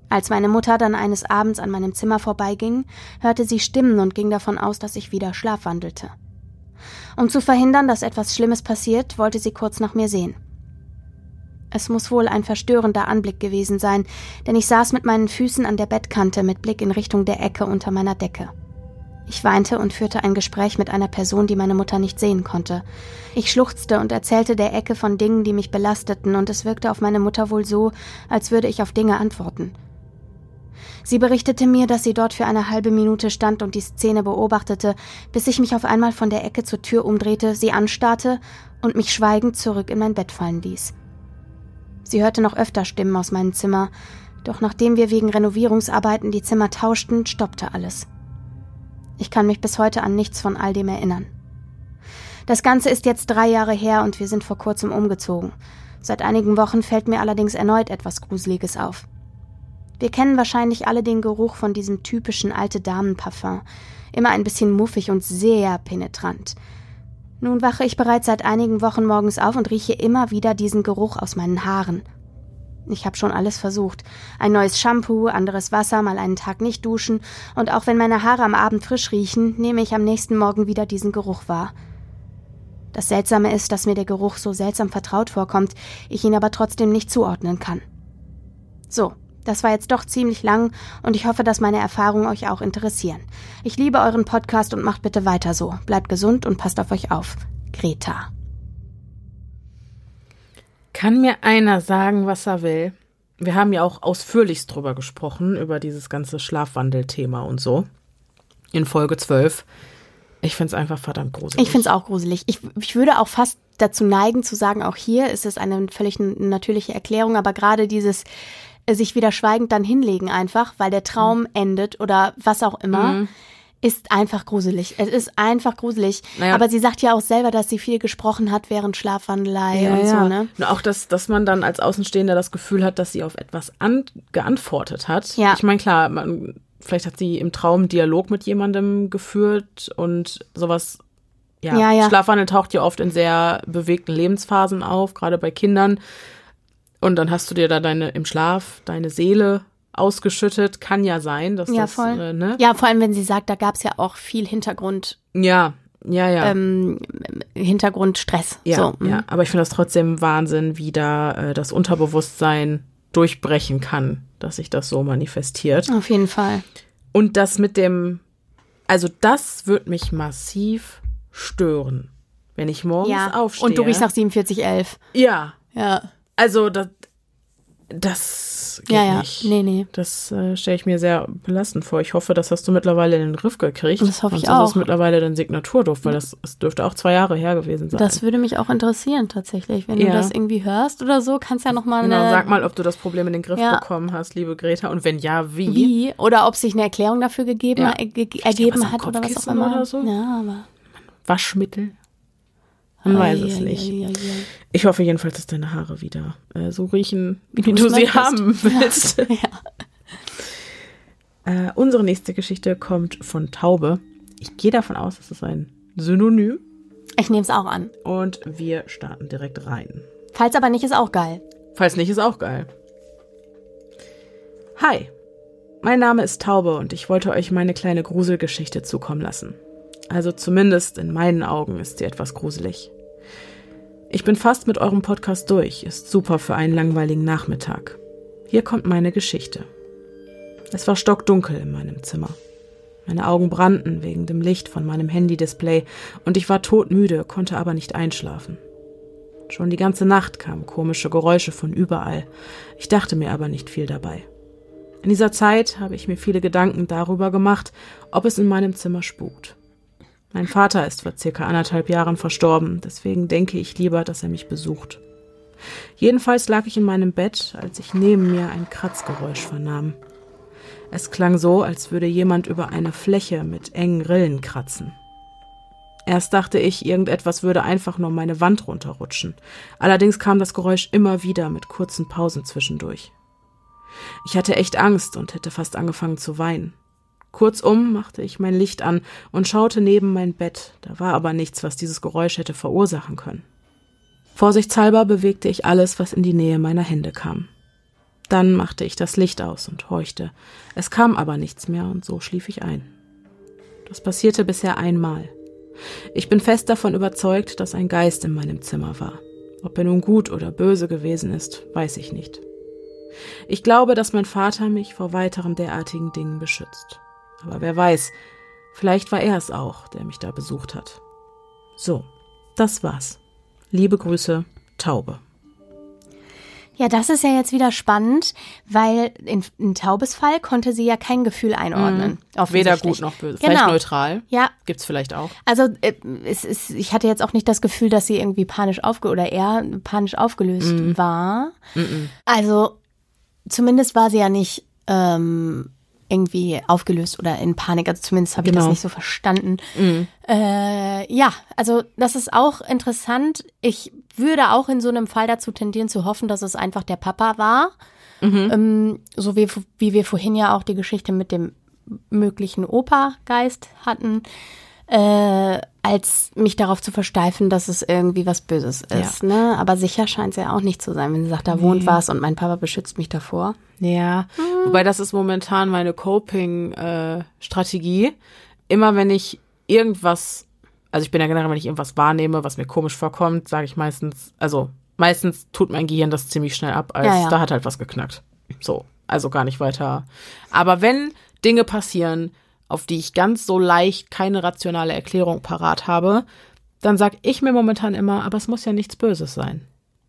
Als meine Mutter dann eines Abends an meinem Zimmer vorbeiging, hörte sie Stimmen und ging davon aus, dass ich wieder schlafwandelte. Um zu verhindern, dass etwas Schlimmes passiert, wollte sie kurz nach mir sehen. Es muss wohl ein verstörender Anblick gewesen sein, denn ich saß mit meinen Füßen an der Bettkante mit Blick in Richtung der Ecke unter meiner Decke. Ich weinte und führte ein Gespräch mit einer Person, die meine Mutter nicht sehen konnte. Ich schluchzte und erzählte der Ecke von Dingen, die mich belasteten, und es wirkte auf meine Mutter wohl so, als würde ich auf Dinge antworten. Sie berichtete mir, dass sie dort für eine halbe Minute stand und die Szene beobachtete, bis ich mich auf einmal von der Ecke zur Tür umdrehte, sie anstarrte und mich schweigend zurück in mein Bett fallen ließ. Sie hörte noch öfter Stimmen aus meinem Zimmer, doch nachdem wir wegen Renovierungsarbeiten die Zimmer tauschten, stoppte alles. Ich kann mich bis heute an nichts von all dem erinnern. Das Ganze ist jetzt drei Jahre her und wir sind vor kurzem umgezogen. Seit einigen Wochen fällt mir allerdings erneut etwas Gruseliges auf. Wir kennen wahrscheinlich alle den Geruch von diesem typischen alte Damenparfum. Immer ein bisschen muffig und sehr penetrant. Nun wache ich bereits seit einigen Wochen morgens auf und rieche immer wieder diesen Geruch aus meinen Haaren. Ich habe schon alles versucht. Ein neues Shampoo, anderes Wasser, mal einen Tag nicht duschen, und auch wenn meine Haare am Abend frisch riechen, nehme ich am nächsten Morgen wieder diesen Geruch wahr. Das Seltsame ist, dass mir der Geruch so seltsam vertraut vorkommt, ich ihn aber trotzdem nicht zuordnen kann. So, das war jetzt doch ziemlich lang und ich hoffe, dass meine Erfahrungen euch auch interessieren. Ich liebe euren Podcast und macht bitte weiter so. Bleibt gesund und passt auf euch auf. Greta. Kann mir einer sagen, was er will? Wir haben ja auch ausführlichst drüber gesprochen, über dieses ganze Schlafwandelthema und so. In Folge 12. Ich finde es einfach verdammt gruselig. Ich finde es auch gruselig. Ich, ich würde auch fast dazu neigen zu sagen, auch hier ist es eine völlig natürliche Erklärung, aber gerade dieses sich wieder schweigend dann hinlegen einfach, weil der Traum mhm. endet oder was auch immer. Mhm. ist einfach gruselig. Es ist einfach gruselig. Naja. Aber sie sagt ja auch selber, dass sie viel gesprochen hat während Schlafwandelei und so, ne? Und auch, dass, dass man dann als Außenstehender das Gefühl hat, dass sie auf etwas an, geantwortet hat. Ja. Ich meine, klar, man, vielleicht hat sie im Traum einen Dialog mit jemandem geführt und sowas. Ja, Ja, ja. Schlafwandel taucht ja oft in sehr bewegten Lebensphasen auf, gerade bei Kindern. Und dann hast du dir da deine im Schlaf deine Seele ausgeschüttet. Kann ja sein, dass Ja, das, voll. Äh, ne? Ja, vor allem, wenn sie sagt, da gab es ja auch viel Hintergrund, ja, ja, ja. ähm, Hintergrundstress. Ja, so, ja, aber ich finde das trotzdem Wahnsinn, wie da äh, das Unterbewusstsein durchbrechen kann, dass sich das so manifestiert. Auf jeden Fall. Und das mit dem, also das wird mich massiv stören, wenn ich morgens Ja. aufstehe. Und du riechst nach 4711. Ja, Ja. Also das, das geht Ja, ja. nicht. Nee, nee. Das äh, stelle ich mir sehr belastend vor. Ich hoffe, das hast du mittlerweile in den Griff gekriegt. Das hoffe ich Sonst ist auch. es mittlerweile dein Signaturduft, weil das, es dürfte auch zwei Jahre her gewesen sein. Das würde mich auch interessieren, tatsächlich. Wenn du Ja. das irgendwie hörst oder so, kannst ja nochmal Genau, eine. sag mal, ob du das Problem in den Griff Ja. bekommen hast, liebe Greta. Und wenn ja, wie? wie oder ob sich eine Erklärung dafür gegeben, Ja. ge ergeben hat oder was auch immer. oder so? Ja, aber. Waschmittel? Man weiß es Ei, ei, nicht. ei, ei, ei. Ich hoffe jedenfalls, dass deine Haare wieder äh, so riechen, wie, du du, es sie möchtest. haben <laughs> willst. Ja. Äh, unsere nächste Geschichte kommt von Taube. Ich gehe davon aus, es ist ein Synonym. Ich nehme es auch an. Und wir starten direkt rein. Falls aber nicht, ist auch geil. Falls nicht, ist auch geil. Hi, mein Name ist Taube und ich wollte euch meine kleine Gruselgeschichte zukommen lassen. Also zumindest in meinen Augen ist sie etwas gruselig. Ich bin fast mit eurem Podcast durch, ist super für einen langweiligen Nachmittag. Hier kommt meine Geschichte. Es war stockdunkel in meinem Zimmer. Meine Augen brannten wegen dem Licht von meinem Handy-Display und ich war todmüde, konnte aber nicht einschlafen. Schon die ganze Nacht kamen komische Geräusche von überall. Ich dachte mir aber nicht viel dabei. In dieser Zeit habe ich mir viele Gedanken darüber gemacht, ob es in meinem Zimmer spukt. Mein Vater ist vor circa anderthalb Jahren verstorben, deswegen denke ich lieber, dass er mich besucht. Jedenfalls lag ich in meinem Bett, als ich neben mir ein Kratzgeräusch vernahm. Es klang so, als würde jemand über eine Fläche mit engen Rillen kratzen. Erst dachte ich, irgendetwas würde einfach nur meine Wand runterrutschen. Allerdings kam das Geräusch immer wieder mit kurzen Pausen zwischendurch. Ich hatte echt Angst und hätte fast angefangen zu weinen. Kurzum machte ich mein Licht an und schaute neben mein Bett, da war aber nichts, was dieses Geräusch hätte verursachen können. Vorsichtshalber bewegte ich alles, was in die Nähe meiner Hände kam. Dann machte ich das Licht aus und horchte. Es kam aber nichts mehr und so schlief ich ein. Das passierte bisher einmal. Ich bin fest davon überzeugt, dass ein Geist in meinem Zimmer war. Ob er nun gut oder böse gewesen ist, weiß ich nicht. Ich glaube, dass mein Vater mich vor weiteren derartigen Dingen beschützt. Aber wer weiß, vielleicht war er es auch, der mich da besucht hat. So, das war's. Liebe Grüße, Taube. Ja, das ist ja jetzt wieder spannend, weil in, in Taubes Fall konnte sie ja kein Gefühl einordnen. Weder offensichtlich. gut noch böse. Vielleicht Genau. neutral. Ja, Gibt's vielleicht auch. also äh, es ist, ich hatte jetzt auch nicht das Gefühl, dass sie irgendwie panisch aufge oder er panisch aufgelöst Mhm. war. Also zumindest war sie ja nicht ähm, irgendwie aufgelöst oder in Panik. Also zumindest habe ich das Genau. nicht so verstanden. Äh, ja, also das ist auch interessant. Ich würde auch in so einem Fall dazu tendieren zu hoffen, dass es einfach der Papa war. Ähm, so wie, wie wir vorhin ja auch die Geschichte mit dem möglichen Opa-Geist hatten, äh, als mich darauf zu versteifen, dass es irgendwie was Böses ist. Ne? Aber sicher scheint es ja auch nicht zu sein, wenn sie sagt, da wohnt was und mein Papa beschützt mich davor. Ja, wobei das ist momentan meine Coping-Strategie. Immer wenn ich irgendwas, also ich bin ja generell, wenn ich irgendwas wahrnehme, was mir komisch vorkommt, sage ich meistens, also meistens tut mein Gehirn das ziemlich schnell ab, als Ja, ja. da hat halt was geknackt. So, also gar nicht weiter. Aber wenn Dinge passieren, auf die ich ganz so leicht keine rationale Erklärung parat habe, dann sag ich mir momentan immer, aber es muss ja nichts Böses sein.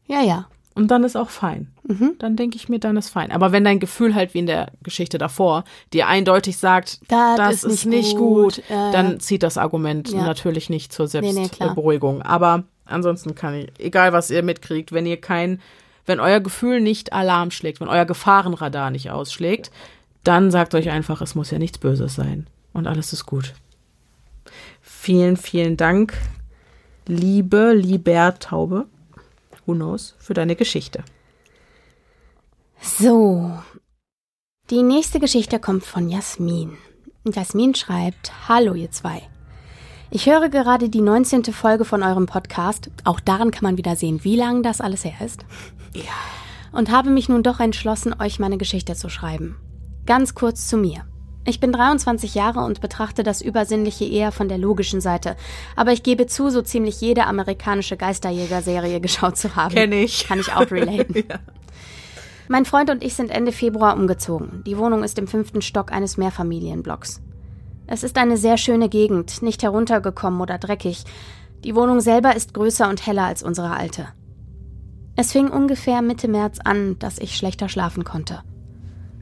Ja, ja. Und dann ist auch fein. Mhm. Dann denke ich mir, dann ist fein. Aber wenn dein Gefühl halt wie in der Geschichte davor dir eindeutig sagt, Das das, ist ist, nicht gut, gut, äh, dann zieht das Argument ja. natürlich nicht zur Nee, nee. Selbstberuhigung. Aber ansonsten kann ich, egal was ihr mitkriegt, wenn ihr kein, wenn euer Gefühl nicht Alarm schlägt, wenn euer Gefahrenradar nicht ausschlägt, dann sagt euch einfach, es muss ja nichts Böses sein. und alles ist gut. Vielen, vielen Dank, liebe Libertaube, who knows, für deine Geschichte. So, die nächste Geschichte kommt von Jasmin. Jasmin schreibt, Hallo ihr zwei. Ich höre gerade die 19. Folge von eurem Podcast. Auch daran kann man wieder sehen, wie lange das alles her ist. Ja. Und habe mich nun doch entschlossen, euch meine Geschichte zu schreiben. Ganz kurz zu mir. Ich bin 23 Jahre und betrachte das Übersinnliche eher von der logischen Seite. Aber ich gebe zu, so ziemlich jede amerikanische Geisterjäger-Serie <laughs> geschaut zu haben. Kenn ich. Kann ich auch relaten. <laughs> ja. Mein Freund und ich sind Ende Februar umgezogen. Die Wohnung ist im fünften Stock eines Mehrfamilienblocks. Es ist eine sehr schöne Gegend, nicht heruntergekommen oder dreckig. Die Wohnung selber ist größer und heller als unsere alte. Es fing ungefähr Mitte März an, dass ich schlechter schlafen konnte.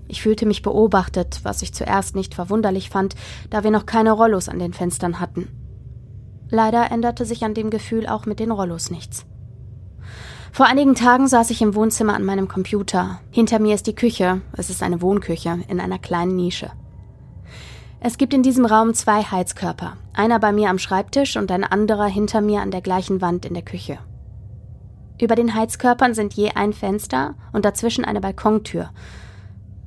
Ich fühlte mich beobachtet, was ich zuerst nicht verwunderlich fand, da wir noch keine Rollos an den Fenstern hatten. Leider änderte sich an dem Gefühl auch mit den Rollos nichts. Vor einigen Tagen saß ich im Wohnzimmer an meinem Computer. Hinter mir ist die Küche, es ist eine Wohnküche, in einer kleinen Nische. Es gibt in diesem Raum zwei Heizkörper, einer bei mir am Schreibtisch und ein anderer hinter mir an der gleichen Wand in der Küche. Über den Heizkörpern sind je ein Fenster und dazwischen eine Balkontür.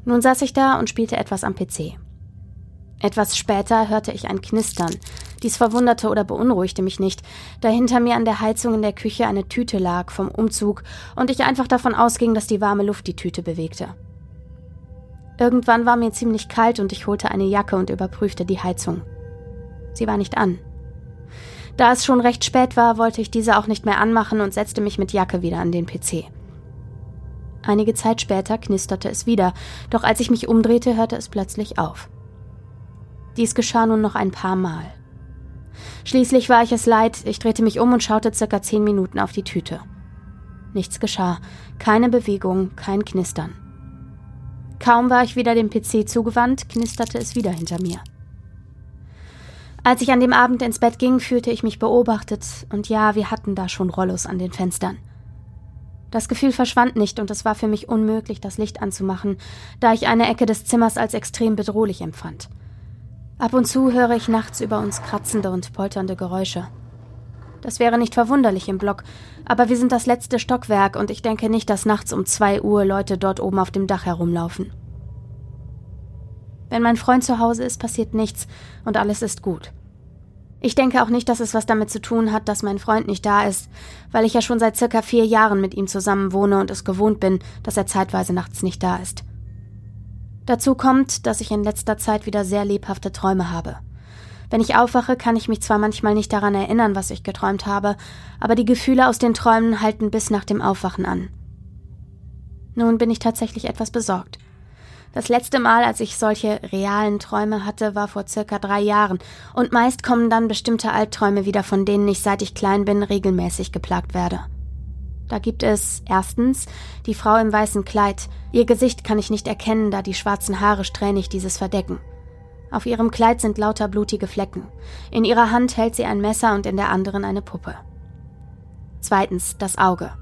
Nun saß ich da und spielte etwas am PC. Etwas später hörte ich ein Knistern. Dies verwunderte oder beunruhigte mich nicht, da hinter mir an der Heizung in der Küche eine Tüte lag vom Umzug und ich einfach davon ausging, dass die warme Luft die Tüte bewegte. Irgendwann war mir ziemlich kalt und ich holte eine Jacke und überprüfte die Heizung. Sie war nicht an. Da es schon recht spät war, wollte ich diese auch nicht mehr anmachen und setzte mich mit Jacke wieder an den PC. Einige Zeit später knisterte es wieder, doch als ich mich umdrehte, hörte es plötzlich auf. Dies geschah nun noch ein paar Mal. Schließlich war ich es leid, ich drehte mich um und schaute circa zehn Minuten auf die Tüte. Nichts geschah, keine Bewegung, kein Knistern. Kaum war ich wieder dem PC zugewandt, knisterte es wieder hinter mir. Als ich an dem Abend ins Bett ging, fühlte ich mich beobachtet, und ja, wir hatten da schon Rollos an den Fenstern. Das Gefühl verschwand nicht, und es war für mich unmöglich, das Licht anzumachen, da ich eine Ecke des Zimmers als extrem bedrohlich empfand. Ab und zu höre ich nachts über uns kratzende und polternde Geräusche. Das wäre nicht verwunderlich im Block, aber wir sind das letzte Stockwerk und ich denke nicht, dass nachts um zwei Uhr Leute dort oben auf dem Dach herumlaufen. Wenn mein Freund zu Hause ist, passiert nichts und alles ist gut. Ich denke auch nicht, dass es was damit zu tun hat, dass mein Freund nicht da ist, weil ich ja schon seit circa vier Jahren mit ihm zusammen wohne und es gewohnt bin, dass er zeitweise nachts nicht da ist. Dazu kommt, dass ich in letzter Zeit wieder sehr lebhafte Träume habe. Wenn ich aufwache, kann ich mich zwar manchmal nicht daran erinnern, was ich geträumt habe, aber die Gefühle aus den Träumen halten bis nach dem Aufwachen an. Nun bin ich tatsächlich etwas besorgt. Das letzte Mal, als ich solche realen Träume hatte, war vor circa drei Jahren, und meist kommen dann bestimmte Albträume wieder, von denen ich seit ich klein bin regelmäßig geplagt werde. Da gibt es erstens die Frau im weißen Kleid. Ihr Gesicht kann ich nicht erkennen, da die schwarzen Haare strähnig dieses verdecken. Auf ihrem Kleid sind lauter blutige Flecken. In ihrer Hand hält sie ein Messer und in der anderen eine Puppe. Zweitens das Auge.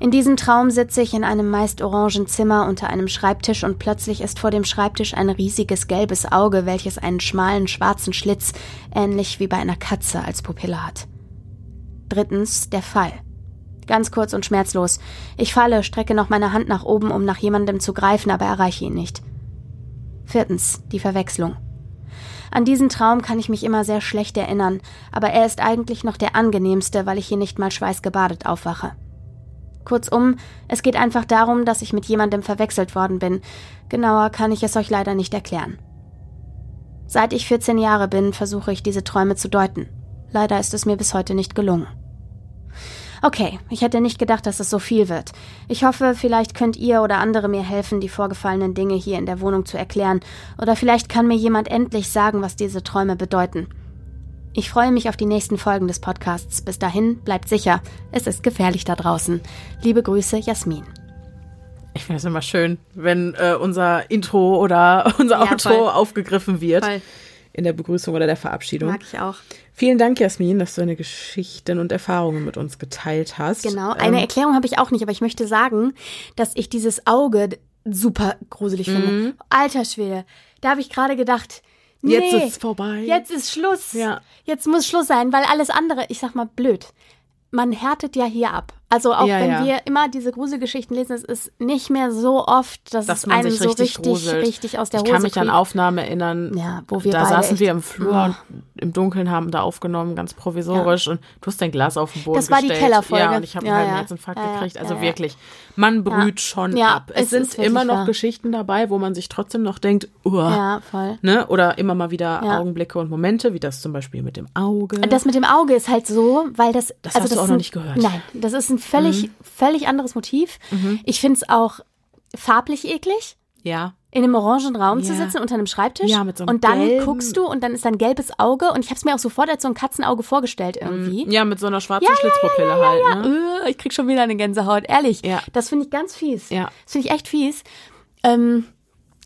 In diesem Traum sitze ich in einem meist orangen Zimmer unter einem Schreibtisch und plötzlich ist vor dem Schreibtisch ein riesiges gelbes Auge, welches einen schmalen schwarzen Schlitz, ähnlich wie bei einer Katze, als Pupille hat. Drittens der Fall. Ganz kurz und schmerzlos. Ich falle, strecke noch meine Hand nach oben, um nach jemandem zu greifen, aber erreiche ihn nicht. Viertens, die Verwechslung. An diesen Traum kann ich mich immer sehr schlecht erinnern, aber er ist eigentlich noch der angenehmste, weil ich hier nicht mal schweißgebadet aufwache. Kurzum, es geht einfach darum, dass ich mit jemandem verwechselt worden bin. Genauer kann ich es euch leider nicht erklären. Seit ich 14 Jahre bin, versuche ich diese Träume zu deuten. Leider ist es mir bis heute nicht gelungen. Okay, ich hätte nicht gedacht, dass es so viel wird. Ich hoffe, vielleicht könnt ihr oder andere mir helfen, die vorgefallenen Dinge hier in der Wohnung zu erklären, oder vielleicht kann mir jemand endlich sagen, was diese Träume bedeuten. Ich freue mich auf die nächsten Folgen des Podcasts. Bis dahin, bleibt sicher, es ist gefährlich da draußen. Liebe Grüße, Jasmin. Ich finde es immer schön, wenn äh, unser Intro oder <laughs> unser ja, Outro voll. aufgegriffen wird. Voll in der Begrüßung oder der Verabschiedung. Mag ich auch. Vielen Dank, Jasmin, dass du deine Geschichten und Erfahrungen mit uns geteilt hast. Genau, eine ähm, Erklärung habe ich auch nicht, aber ich möchte sagen, dass ich dieses Auge super gruselig mhm. finde. Alter Schwede, da habe ich gerade gedacht, Jetzt Nee. ist vorbei. Jetzt ist Schluss. Ja. Jetzt muss Schluss sein, weil alles andere, ich sag mal blöd, man härtet ja hier ab. Also auch Ja, wenn ja. wir immer diese Gruselgeschichten lesen, es ist nicht mehr so oft, dass, dass es man einem sich so richtig, gruselt. richtig aus der ich Hose kann mich an kriegt. Aufnahmen erinnern. Ja, wo wir da saßen wir im Flur Ja. und im Dunkeln haben da aufgenommen, ganz provisorisch und du hast dein Glas auf den Boden Das war die gestellt. Kellerfolge. Ja, und ich habe einen ja. Herzinfarkt gekriegt. Also wirklich, man brüht schon Ja, ab. Es, es sind immer noch wahr. Geschichten dabei, wo man sich trotzdem noch denkt, uah, Ja, voll. ne? Oder immer mal wieder. Augenblicke und Momente, wie das zum Beispiel mit dem Auge. Das mit dem Auge ist halt so, weil das. Das also hast du auch noch nicht gehört. Nein, das ist ein völlig, völlig anderes Motiv. Ich finde es auch farblich eklig. ja. in einem orangen Raum zu Ja. sitzen unter einem Schreibtisch Ja, mit so einem und dann gelben- guckst du und dann ist da ein gelbes Auge und ich habe es mir auch sofort als so ein Katzenauge vorgestellt irgendwie. Ja, mit so einer schwarzen Schlitzpupille halt, ne? Äh, ich krieg schon wieder eine Gänsehaut, ehrlich. Ja. Das finde ich ganz fies. Ja. Das finde ich echt fies. Ähm,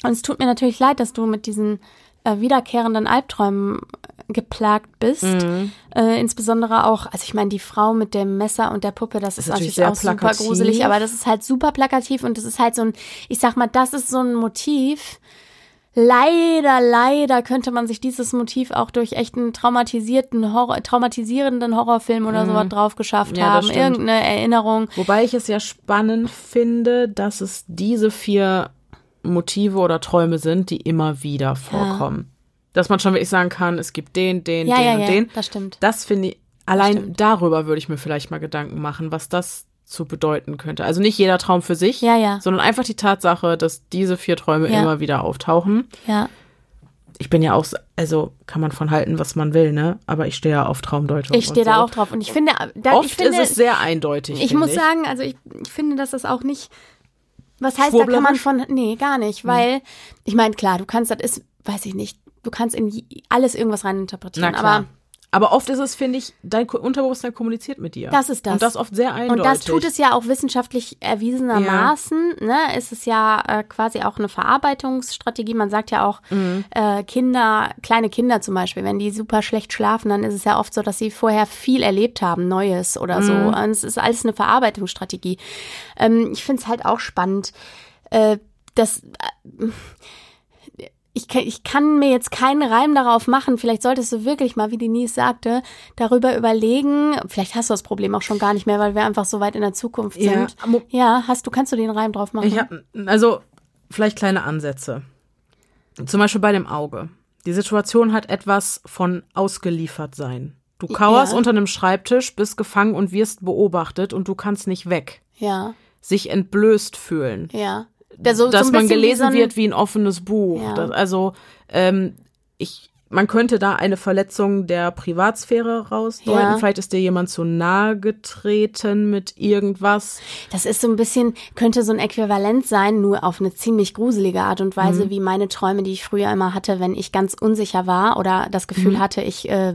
und es tut mir natürlich leid, dass du mit diesen äh, wiederkehrenden Albträumen geplagt bist. Mhm. Äh, insbesondere auch, also ich meine, die Frau mit dem Messer und der Puppe, das ist, natürlich auch super plakativ. gruselig, aber das ist halt super plakativ und das ist halt so ein, ich sag mal, das ist so ein Motiv. Leider, leider könnte man sich dieses Motiv auch durch echt einen traumatisierten, Horror, traumatisierenden Horrorfilm oder sowas drauf geschafft Mhm. Ja, das haben. Irgendeine Erinnerung. Wobei ich es ja spannend finde, dass es diese vier Motive oder Träume sind, die immer wieder vorkommen. Dass man schon wirklich sagen kann, es gibt den, den, Ja, den ja, und ja, den. das stimmt. Das finde ich, allein stimmt. darüber würde ich mir vielleicht mal Gedanken machen, was das zu bedeuten könnte. Also nicht jeder Traum für sich, Ja, ja. sondern einfach die Tatsache, dass diese vier Träume Ja. immer wieder auftauchen. Ja. Ich bin ja auch, so- also kann man von halten, was man will, ne? Aber ich stehe ja auf Traumdeutung. Ich stehe da so. auch drauf. Und ich finde, da, Oft ich finde, ist es sehr eindeutig. ich muss sagen, also ich, ich finde, dass das auch nicht, was heißt, da kann man von, nee, gar nicht, weil, ich meine, klar, du kannst, das ist, weiß ich nicht, du kannst in alles irgendwas reininterpretieren, aber Aber oft ist es, finde ich, dein Unterbewusstsein kommuniziert mit dir. Das ist das. Und das oft sehr eindeutig. Und das tut es ja auch wissenschaftlich erwiesenermaßen. Ne? Es ist ja äh, quasi auch eine Verarbeitungsstrategie. Man sagt ja auch, Mhm. äh, Kinder, kleine Kinder zum Beispiel, wenn die super schlecht schlafen, dann ist es ja oft so, dass sie vorher viel erlebt haben, Neues oder so. Mhm. Und es ist alles eine Verarbeitungsstrategie. Ähm, ich finde es halt auch spannend, äh, dass. Äh, ich kann, ich kann mir jetzt keinen Reim darauf machen. Vielleicht solltest du wirklich mal, wie Denise sagte, darüber überlegen. Vielleicht hast du das Problem auch schon gar nicht mehr, weil wir einfach so weit in der Zukunft Ja, sind. Ja, hast du, kannst du den Reim drauf machen? Habe also vielleicht kleine Ansätze. Zum Beispiel bei dem Auge. Die Situation hat etwas von ausgeliefert sein. Du kauerst Ja. unter einem Schreibtisch, bist gefangen und wirst beobachtet und du kannst nicht weg. ja, Sich entblößt fühlen. ja. So, dass so man wie gelesen so wird wie ein offenes Buch. Ja. Das, also ähm, ich, man könnte da eine Verletzung der Privatsphäre rausdeuten. Ja. Vielleicht ist dir jemand zu nahe getreten mit irgendwas. Das ist so ein bisschen, könnte so ein Äquivalent sein, nur auf eine ziemlich gruselige Art und Weise, Mhm. wie meine Träume, die ich früher immer hatte, wenn ich ganz unsicher war oder das Gefühl Mhm. hatte, ich äh,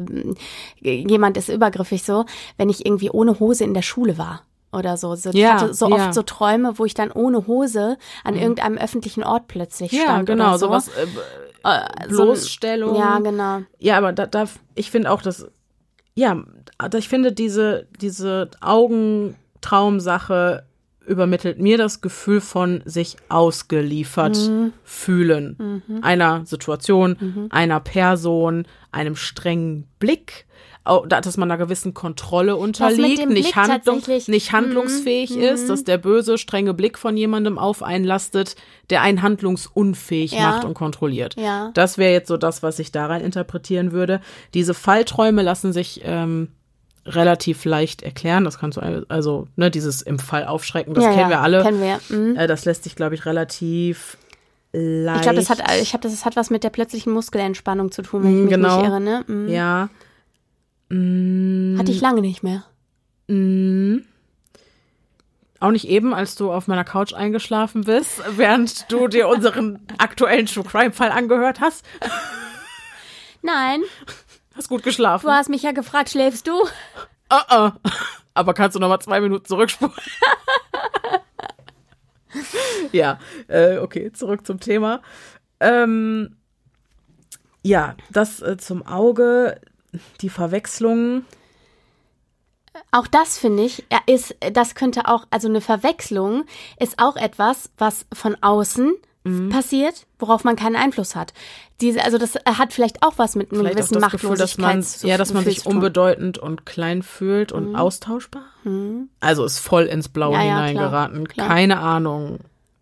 jemand ist übergriffig so, wenn ich irgendwie ohne Hose in der Schule war. Oder so. so ich Ja, hatte so ja. oft so Träume, wo ich dann ohne Hose an irgendeinem öffentlichen Ort plötzlich Ja, stand. genau, oder so. sowas. Äh, Äh, so Bloßstellung. Ja, genau. Ja, aber da, da ich finde auch, dass ja, ich finde diese diese Augentraumsache übermittelt mir das Gefühl von sich ausgeliefert Mhm. fühlen einer Situation, einer Person, einem strengen Blick, dass man einer gewissen Kontrolle unterliegt, nicht, Handlung, nicht handlungsfähig ist, dass der böse, strenge Blick von jemandem auf einen lastet, der einen handlungsunfähig Ja. macht und kontrolliert. Ja. Das wäre jetzt so das, was ich da rein interpretieren würde. Diese Fallträume lassen sich ähm, relativ leicht erklären. Das kannst du also, ne, dieses im Fall aufschrecken, das ja, kennen wir alle. Kennen wir. Mhm. Äh, das lässt sich, glaube ich, relativ leicht. Ich glaube, das hat, ich glaube, das hat was mit der plötzlichen Muskelentspannung zu tun, wenn ich Mm, mich genau. nicht irre. Ne? Mhm. Ja. Mm, Hatte ich lange nicht mehr. mm. Auch nicht eben, als du auf meiner Couch eingeschlafen bist, <laughs> während du dir unseren aktuellen True Crime Fall angehört hast. Nein, Hast gut geschlafen. du hast mich ja gefragt, schläfst du? Ah, ah. Aber kannst du noch mal zwei Minuten zurückspulen? <laughs> ja, äh, okay, zurück zum Thema. Ähm, ja, das äh, zum Auge, die Verwechslung. Auch das finde ich, ist, das könnte auch, also eine Verwechslung ist auch etwas, was von außen mhm. passiert, worauf man keinen Einfluss hat. Diese, also das hat vielleicht auch was mit einem vielleicht gewissen Gefühl, dass man, ja, dass man sich unbedeutend und klein fühlt und mhm. austauschbar. Mhm. Also ist voll ins Blaue ja, ja, hineingeraten. Klar, klar. Keine Ahnung.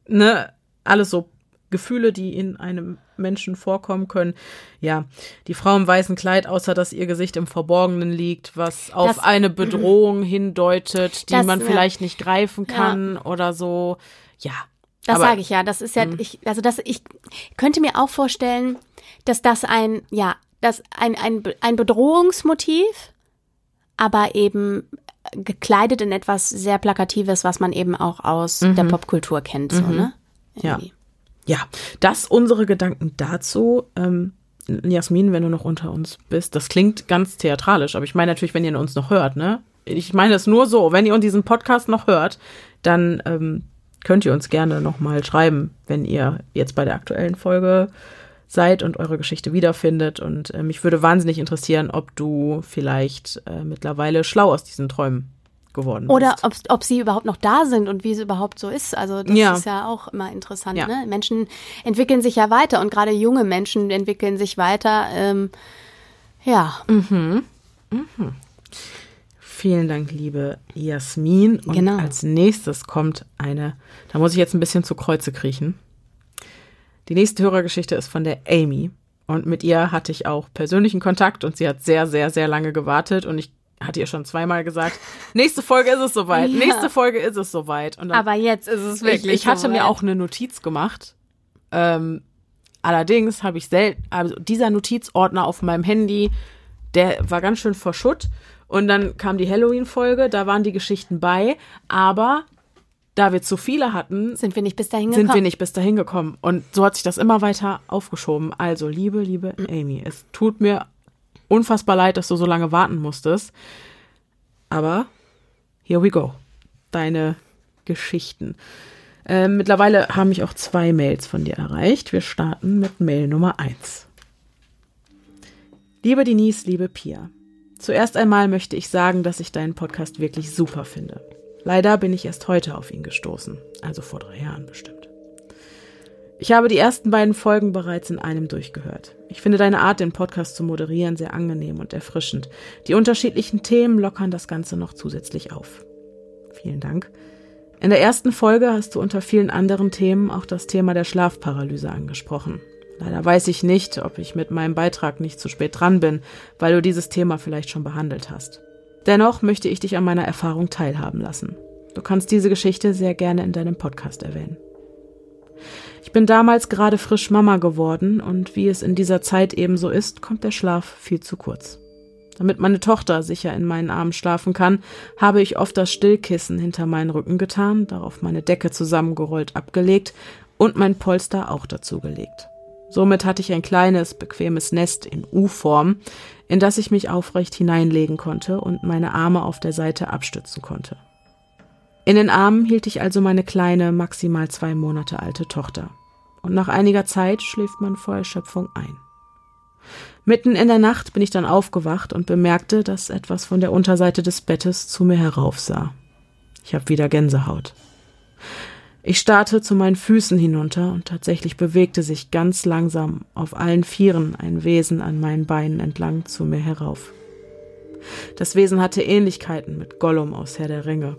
Ne, alles so Gefühle, die in einem Menschen vorkommen können. Ja, die Frau im weißen Kleid, außer dass ihr Gesicht im Verborgenen liegt, was auf das, eine Bedrohung hindeutet, die das, man vielleicht nicht greifen kann ja. oder so. Ja. Das sage ich ja. Das ist ja, mhm. ich, also das, ich könnte mir auch vorstellen, dass das ein, ja, das ein, ein, ein Bedrohungsmotiv, aber eben gekleidet in etwas sehr Plakatives, was man eben auch aus mhm. der Popkultur kennt, so, mhm. ne? Irgendwie. Ja. Ja, das unsere Gedanken dazu. Ähm, Jasmin, wenn du noch unter uns bist, das klingt ganz theatralisch, aber ich meine natürlich, wenn ihr uns noch hört, ne? Ich meine es nur so, wenn ihr uns diesen Podcast noch hört, dann ähm, könnt ihr uns gerne nochmal schreiben, wenn ihr jetzt bei der aktuellen Folge seid und eure Geschichte wiederfindet. Und äh, mich würde wahnsinnig interessieren, ob du vielleicht äh, mittlerweile schlau aus diesen Träumen geworden Oder ob, ob sie überhaupt noch da sind und wie es überhaupt so ist. Also das ja. ist ja auch immer interessant. Ja. Ne? Menschen entwickeln sich ja weiter und gerade junge Menschen entwickeln sich weiter. Ähm, ja. Mhm. Mhm. Vielen Dank, liebe Jasmin. Und genau. als nächstes kommt eine, da muss ich jetzt ein bisschen zu Kreuze kriechen. Die nächste Hörergeschichte ist von der Amy. Und mit ihr hatte ich auch persönlichen Kontakt und sie hat sehr, sehr, sehr lange gewartet. Und ich hat ihr schon zweimal gesagt, <laughs> nächste Folge ist es soweit, ja. nächste Folge ist es soweit. Dann, Aber jetzt ist es wirklich. Ich, ich hatte mir auch eine Notiz gemacht. Ähm, allerdings habe ich selten, also dieser Notizordner auf meinem Handy, der war ganz schön verschutt. Und dann kam die Halloween-Folge, da waren die Geschichten bei, aber da wir zu viele hatten, sind wir nicht bis dahin gekommen. Sind wir nicht bis dahin gekommen. Und so hat sich das immer weiter aufgeschoben. Also, liebe, liebe Amy, es tut mir unfassbar leid, dass du so lange warten musstest. Aber here we go. Deine Geschichten. Äh, mittlerweile haben mich auch zwei Mails von dir erreicht. Wir starten mit Mail Nummer 1. Liebe Denise, liebe Pia. Zuerst einmal möchte ich sagen, dass ich deinen Podcast wirklich super finde. Leider bin ich erst heute auf ihn gestoßen, also vor drei Jahren bestimmt. Ich habe die ersten beiden Folgen bereits in einem durchgehört. Ich finde deine Art, den Podcast zu moderieren, sehr angenehm und erfrischend. Die unterschiedlichen Themen lockern das Ganze noch zusätzlich auf. Vielen Dank. In der ersten Folge hast du unter vielen anderen Themen auch das Thema der Schlafparalyse angesprochen. Leider weiß ich nicht, ob ich mit meinem Beitrag nicht zu spät dran bin, weil du dieses Thema vielleicht schon behandelt hast. Dennoch möchte ich dich an meiner Erfahrung teilhaben lassen. Du kannst diese Geschichte sehr gerne in deinem Podcast erwähnen. Ich bin damals gerade frisch Mama geworden und wie es in dieser Zeit eben so ist, kommt der Schlaf viel zu kurz. Damit meine Tochter sicher in meinen Armen schlafen kann, habe ich oft das Stillkissen hinter meinen Rücken getan, darauf meine Decke zusammengerollt abgelegt und mein Polster auch dazu gelegt. Somit hatte ich ein kleines, bequemes Nest in U-Form, in das ich mich aufrecht hineinlegen konnte und meine Arme auf der Seite abstützen konnte. In den Armen hielt ich also meine kleine, maximal zwei Monate alte Tochter. Und nach einiger Zeit schläft man vor Erschöpfung ein. Mitten in der Nacht bin ich dann aufgewacht und bemerkte, dass etwas von der Unterseite des Bettes zu mir heraufsah. Ich habe wieder Gänsehaut. Ich starrte zu meinen Füßen hinunter und tatsächlich bewegte sich ganz langsam auf allen Vieren ein Wesen an meinen Beinen entlang zu mir herauf. Das Wesen hatte Ähnlichkeiten mit Gollum aus Herr der Ringe.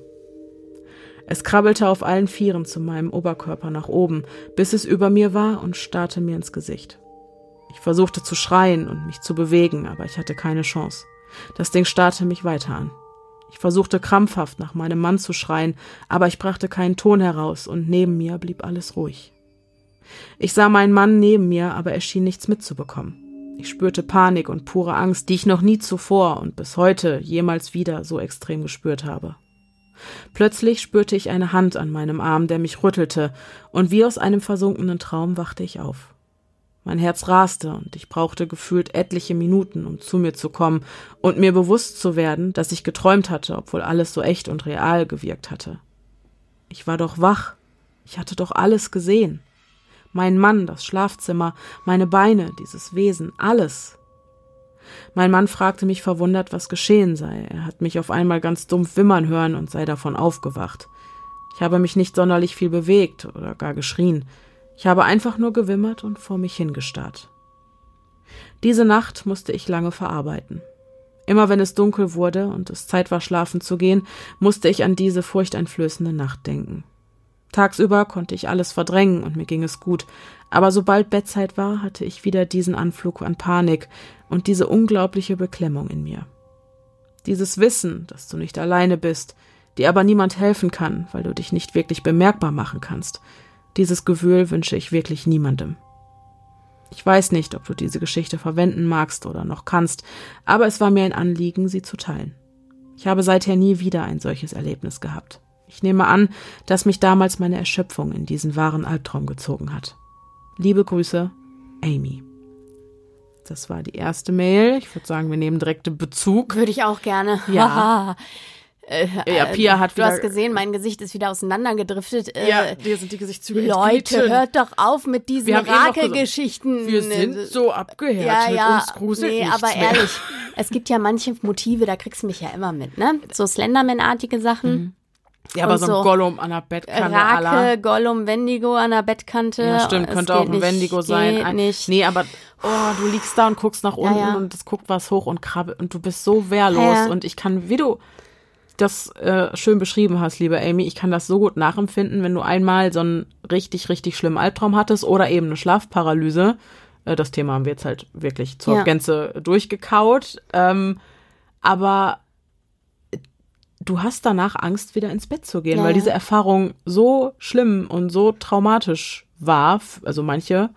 Es krabbelte auf allen Vieren zu meinem Oberkörper nach oben, bis es über mir war und starrte mir ins Gesicht. Ich versuchte zu schreien und mich zu bewegen, aber ich hatte keine Chance. Das Ding starrte mich weiter an. Ich versuchte krampfhaft nach meinem Mann zu schreien, aber ich brachte keinen Ton heraus und neben mir blieb alles ruhig. Ich sah meinen Mann neben mir, aber er schien nichts mitzubekommen. Ich spürte Panik und pure Angst, die ich noch nie zuvor und bis heute jemals wieder so extrem gespürt habe. Plötzlich spürte ich eine Hand an meinem Arm, der mich rüttelte, und wie aus einem versunkenen Traum wachte ich auf. Mein Herz raste, und ich brauchte gefühlt etliche Minuten, um zu mir zu kommen und mir bewusst zu werden, dass ich geträumt hatte, obwohl alles so echt und real gewirkt hatte. Ich war doch wach, ich hatte doch alles gesehen. Mein Mann, das Schlafzimmer, meine Beine, dieses Wesen, alles. Mein Mann fragte mich verwundert, was geschehen sei. Er hat mich auf einmal ganz dumpf wimmern hören und sei davon aufgewacht. Ich habe mich nicht sonderlich viel bewegt oder gar geschrien. Ich habe einfach nur gewimmert und vor mich hingestarrt. Diese Nacht musste ich lange verarbeiten. Immer wenn es dunkel wurde und es Zeit war, schlafen zu gehen, musste ich an diese furchteinflößende Nacht denken. Tagsüber konnte ich alles verdrängen und mir ging es gut, aber sobald Bettzeit war, hatte ich wieder diesen Anflug an Panik und diese unglaubliche Beklemmung in mir. Dieses Wissen, dass du nicht alleine bist, dir aber niemand helfen kann, weil du dich nicht wirklich bemerkbar machen kannst, dieses Gefühl wünsche ich wirklich niemandem. Ich weiß nicht, ob du diese Geschichte verwenden magst oder noch kannst, aber es war mir ein Anliegen, sie zu teilen. Ich habe seither nie wieder ein solches Erlebnis gehabt. Ich nehme an, dass mich damals meine Erschöpfung in diesen wahren Albtraum gezogen hat. Liebe Grüße, Amy. Das war die erste Mail. Ich würde sagen, wir nehmen direkte Bezug. Würde ich auch gerne. Ja. <laughs> <laughs> Äh, ja, Pia hat du hast gesehen, mein Gesicht ist wieder auseinandergedriftet. Äh, ja, hier sind die Gesichtszüge Leute, hört doch auf mit diesen noch Rakelgeschichten. Wir sind so ja, abgehärtet, ja, uns gruselt nee, aber mehr. ehrlich, es gibt ja manche Motive, da kriegst du mich ja immer mit, ne? So Slenderman-artige Sachen. Ja, aber und so ein so Gollum an der Bettkante aller. Rake, Gollum, Wendigo an der Bettkante. Ja, stimmt, Es könnte auch ein nicht, Wendigo sein. Ein- nicht. Nee, aber oh, du liegst da und guckst nach unten ja. und es guckt was hoch und krabbelt und du bist so wehrlos Ja, ja. und ich kann, wie du das äh, schön beschrieben hast, liebe Amy, ich kann das so gut nachempfinden, wenn du einmal so einen richtig, richtig schlimmen Albtraum hattest oder eben eine Schlafparalyse. Äh, das Thema haben wir jetzt halt wirklich zur Ja. Gänze durchgekaut. Ähm, aber du hast danach Angst, wieder ins Bett zu gehen, Ja, weil diese Erfahrung so schlimm und so traumatisch war, also manche,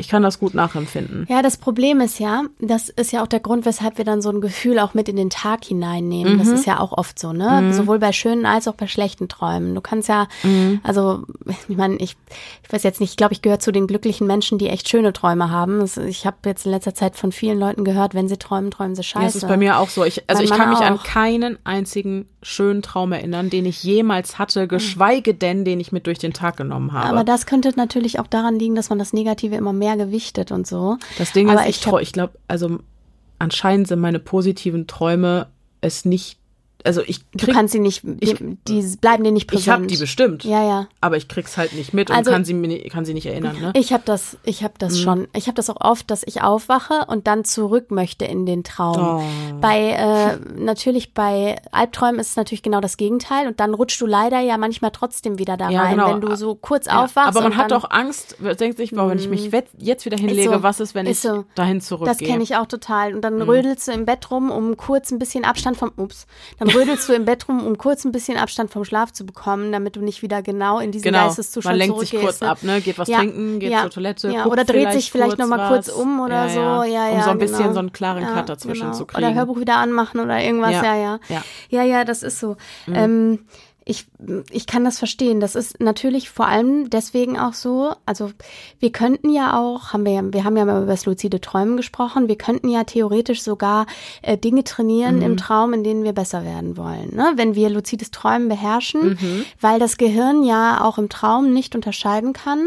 ich kann das gut nachempfinden. Ja, das Problem ist ja, das ist ja auch der Grund, weshalb wir dann so ein Gefühl auch mit in den Tag hineinnehmen. Das ist ja auch oft so, ne? Sowohl bei schönen als auch bei schlechten Träumen. Du kannst ja, also, ich meine, ich, ich weiß jetzt nicht, ich glaube, ich gehöre zu den glücklichen Menschen, die echt schöne Träume haben. Das, ich habe jetzt in letzter Zeit von vielen Leuten gehört, wenn sie träumen, träumen sie scheiße. Ja, es ist bei mir auch so. Ich, also Mein ich kann mich an auch. keinen einzigen schönen Traum erinnern, den ich jemals hatte, geschweige denn, den ich mit durch den Tag genommen habe. Aber das könnte natürlich auch daran liegen, dass man das Negative immer mehr gewichtet und so. Das Ding Aber ist, ich, ich ich glaube, also anscheinend sind meine positiven Träume es nicht, also ich Du krieg, kannst sie nicht, die, die bleiben dir nicht präsent. ich habe die bestimmt, Ja, ja. aber ich krieg's halt nicht mit Also- und kann sie, mir, kann sie nicht erinnern, ne? Ich habe das, ich habe Mhm. das schon. Ich habe das auch oft, dass ich aufwache und dann zurück möchte in den Traum. Oh. Bei äh, natürlich bei Albträumen ist es natürlich genau das Gegenteil und dann rutschst du leider ja manchmal trotzdem wieder da Ja, rein, genau. wenn du so kurz Ja, aufwachst. aber man hat doch Angst, denkt sich, boah, wenn ich mich wet- jetzt wieder hinlege, so, was ist, wenn ist ich so. dahin zurückgehe? Das kenne ich auch total. Und dann Mhm. rödelst du im Bett rum, um kurz ein bisschen Abstand vom, ups, dann rödelst du im Bett rum, um kurz ein bisschen Abstand vom Schlaf zu bekommen, damit du nicht wieder genau in diesen Genau, Geisteszustand man lenkt sich kurz ab, ne? Geht was Ja, trinken, geht ja, zur Toilette, ja, oder dreht sich vielleicht kurz noch mal kurz um oder so, ja, ja, um so ein bisschen genau. so einen klaren Cut dazwischen genau. zu kriegen. Oder Hörbuch wieder anmachen oder irgendwas, Ja, ja, ja. ja. Mhm. Das ist so. Ähm, ich, ich kann das verstehen. Das ist natürlich vor allem deswegen auch so. Also wir könnten ja auch, haben wir ja, wir haben ja mal über das luzide Träumen gesprochen. Wir könnten ja theoretisch sogar äh, Dinge trainieren Mhm. im Traum, in denen wir besser werden wollen. Ne? Wenn wir luzides Träumen beherrschen, Mhm. weil das Gehirn ja auch im Traum nicht unterscheiden kann.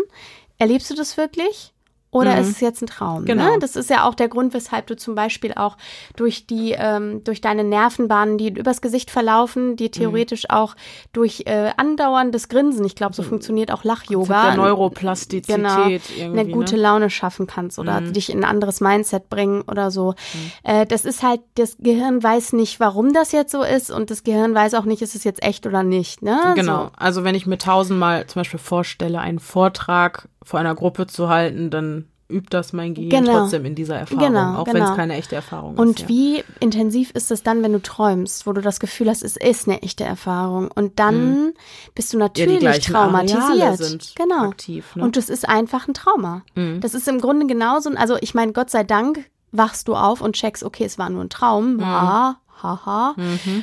Erlebst du das wirklich? Oder ist es jetzt ein Traum? Genau. Ne? Das ist ja auch der Grund, weshalb du zum Beispiel auch durch die, ähm, durch deine Nervenbahnen, die übers Gesicht verlaufen, die theoretisch auch durch äh, andauerndes Grinsen, ich glaube, so funktioniert auch Lach-Yoga. der Neuroplastizität Genau, eine gute ne? Laune schaffen kannst oder dich in ein anderes Mindset bringen oder so. Äh, das ist halt, das Gehirn weiß nicht, warum das jetzt so ist und das Gehirn weiß auch nicht, ist es jetzt echt oder nicht. Ne? Genau. So. Also wenn ich mir tausendmal zum Beispiel vorstelle, einen Vortrag vor einer Gruppe zu halten, dann übt das mein Gehirn Genau. trotzdem in dieser Erfahrung, Genau, auch wenn es genau. keine echte Erfahrung Und ist. ja. wie intensiv ist es dann, wenn du träumst, wo du das Gefühl hast, es ist eine echte Erfahrung. Und dann bist du Mhm. Ja, die natürlich Areale traumatisiert. genau. aktiv, ne? Und das ist einfach ein Trauma. Mhm. Das ist im Grunde genauso. Also ich meine, Gott sei Dank wachst du auf und checkst, okay, es war nur ein Traum. Mhm. Ha, haha.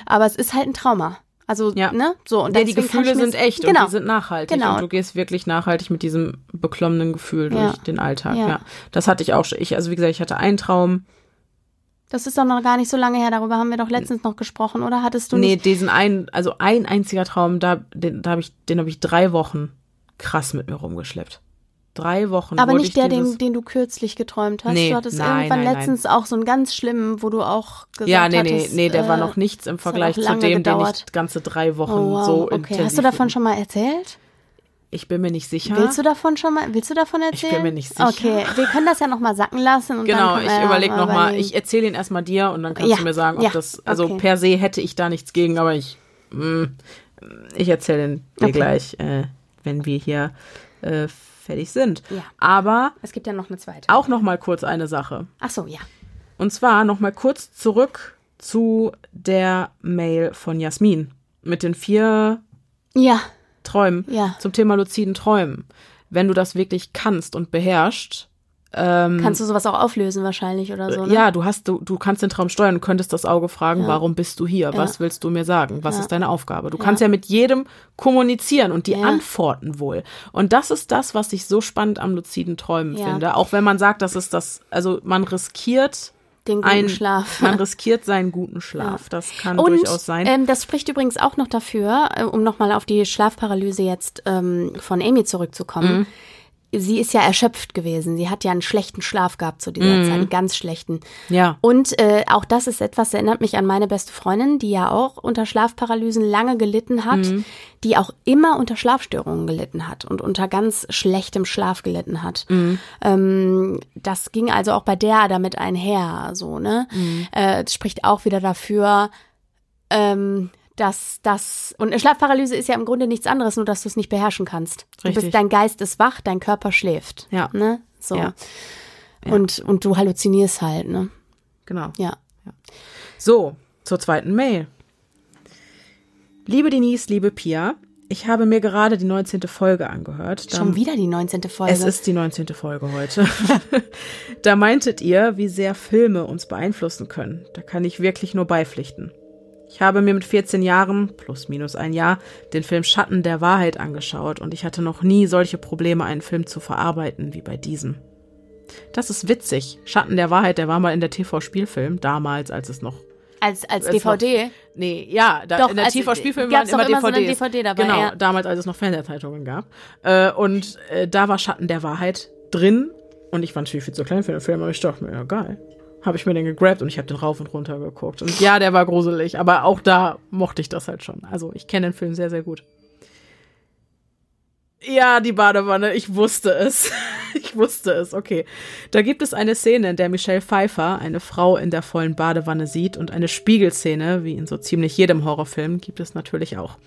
Aber es ist halt ein Trauma. Also, Ja. ne? So, und ja, die Gefühle sind echt genau. und die sind nachhaltig. Genau. Und du gehst wirklich nachhaltig mit diesem beklommenen Gefühl Ja. durch den Alltag. Ja. Ja. Das hatte ich auch schon. Ich, also wie gesagt, ich hatte einen Traum. Das ist doch noch gar nicht so lange her. Darüber haben wir doch letztens noch gesprochen, oder? Hattest du Nee, nicht? diesen einen, also ein einziger Traum, da, den, da habe ich, den habe ich drei Wochen krass mit mir rumgeschleppt. Drei Wochen. Aber nicht ich der, den, den du kürzlich geträumt hast. Nee, du hattest nein, irgendwann nein, letztens auch so einen ganz schlimmen, wo du auch gesagt Ja, nee, nee, hattest, nee, der war äh, noch nichts im Vergleich zu dem, den gedauert. ich ganze drei Wochen Oh, wow. so okay. intensiv. Hast du davon schon mal erzählt? Ich bin mir nicht sicher. Willst du davon schon mal, willst du davon erzählen? Ich bin mir nicht sicher. Okay, wir können das ja nochmal sacken lassen. Und genau, dann ich überlege nochmal. Ich erzähle ihn erstmal dir und dann kannst Ja, du mir sagen, ob ja, das, also okay. per se hätte ich da nichts gegen, aber ich, mh, ich erzähle ihn dir Okay. gleich, äh, wenn wir hier äh, fertig sind. Ja. Aber Es gibt ja noch eine zweite. auch nochmal kurz eine Sache. Ach so, ja. Und zwar nochmal kurz zurück zu der Mail von Jasmin mit den vier Ja, Träumen Ja. zum Thema luziden Träumen. Wenn du das wirklich kannst und beherrschst, ähm, kannst du sowas auch auflösen wahrscheinlich oder so, ne? ja, du hast, du, du kannst den Traum steuern, du könntest das Auge fragen, warum bist du hier? Was willst du mir sagen? Was Ja. ist deine Aufgabe? Du kannst ja mit jedem kommunizieren und die Ja. antworten wohl. Und das ist das, was ich so spannend am luziden Träumen Ja. finde. Auch wenn man sagt, das ist das, also man riskiert Den guten ein, Schlaf. Man riskiert seinen guten <laughs> Schlaf. Das kann Und durchaus sein. Ähm, das spricht übrigens auch noch dafür, äh, um nochmal auf die Schlafparalyse jetzt ähm, von Amy zurückzukommen. Mhm. Sie ist ja erschöpft gewesen. Sie hat ja einen schlechten Schlaf gehabt zu Mhm. dieser Zeit, einen ganz schlechten. ja. Und äh, auch das ist etwas, erinnert mich an meine beste Freundin, die ja auch unter Schlafparalysen lange gelitten hat, Mhm. die auch immer unter Schlafstörungen gelitten hat und unter ganz schlechtem Schlaf gelitten hat. Mhm. Ähm, das ging also auch bei der damit einher, so, ne? Mhm. Äh, das spricht auch wieder dafür, ähm, dass das und eine Schlafparalyse ist ja im Grunde nichts anderes, nur dass du es nicht beherrschen kannst. Du Richtig. bist, dein Geist ist wach, dein Körper schläft. Ja. Ne? So. Ja. Und, und du halluzinierst halt, ne? Genau. Ja. So, zur zweiten Mail. Liebe Denise, liebe Pia, ich habe mir gerade die 19. Folge angehört. Schon wieder die 19. Folge. Es ist die 19. Folge heute. <laughs> da meintet ihr, wie sehr Filme uns beeinflussen können. Da kann ich wirklich nur beipflichten. Ich habe mir mit 14 Jahren, plus minus ein Jahr, den Film Schatten der Wahrheit angeschaut und ich hatte noch nie solche Probleme, einen Film zu verarbeiten wie bei diesem. Das ist witzig. Schatten der Wahrheit, der war mal in der TV-Spielfilm, damals, als es noch als, als es DVD. Nee, ja, da Doch, in der TV-Spielfilm waren immer immer so DVDs. DVD dabei, Genau, ja. damals, als es noch Fernsehzeitungen gab. Äh, und äh, da war Schatten der Wahrheit drin. Und ich war natürlich viel zu klein für den Film, aber ich dachte mir, ja geil. Habe ich mir den gegrabt und ich habe den rauf und runter geguckt. Und ja, der war gruselig, aber auch da mochte ich das halt schon. Also ich kenne den Film sehr, sehr gut. Ja, die Badewanne, ich wusste es. <laughs> Ich wusste es, okay. Da gibt es eine Szene, in der Michelle Pfeiffer eine Frau in der vollen Badewanne sieht und eine Spiegelszene, wie in so ziemlich jedem Horrorfilm, gibt es natürlich auch.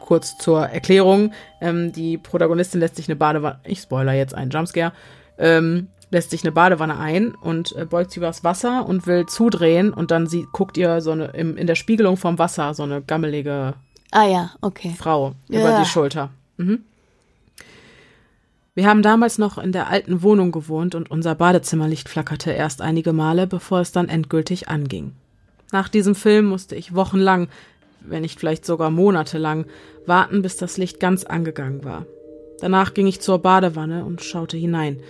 Kurz zur Erklärung, ähm, die Protagonistin lässt sich eine Badewanne, ich spoiler jetzt einen Jumpscare, ähm, lässt sich eine Badewanne ein und äh, beugt sie übers Wasser und will zudrehen und dann sie, guckt ihr so eine, im, in der Spiegelung vom Wasser so eine gammelige Ah ja, okay. Frau über Ja. die Schulter. Mhm. Wir haben damals noch in der alten Wohnung gewohnt und unser Badezimmerlicht flackerte erst einige Male, bevor es dann endgültig anging. Nach diesem Film musste ich wochenlang, wenn nicht vielleicht sogar monatelang, warten, bis das Licht ganz angegangen war. Danach ging ich zur Badewanne und schaute hinein.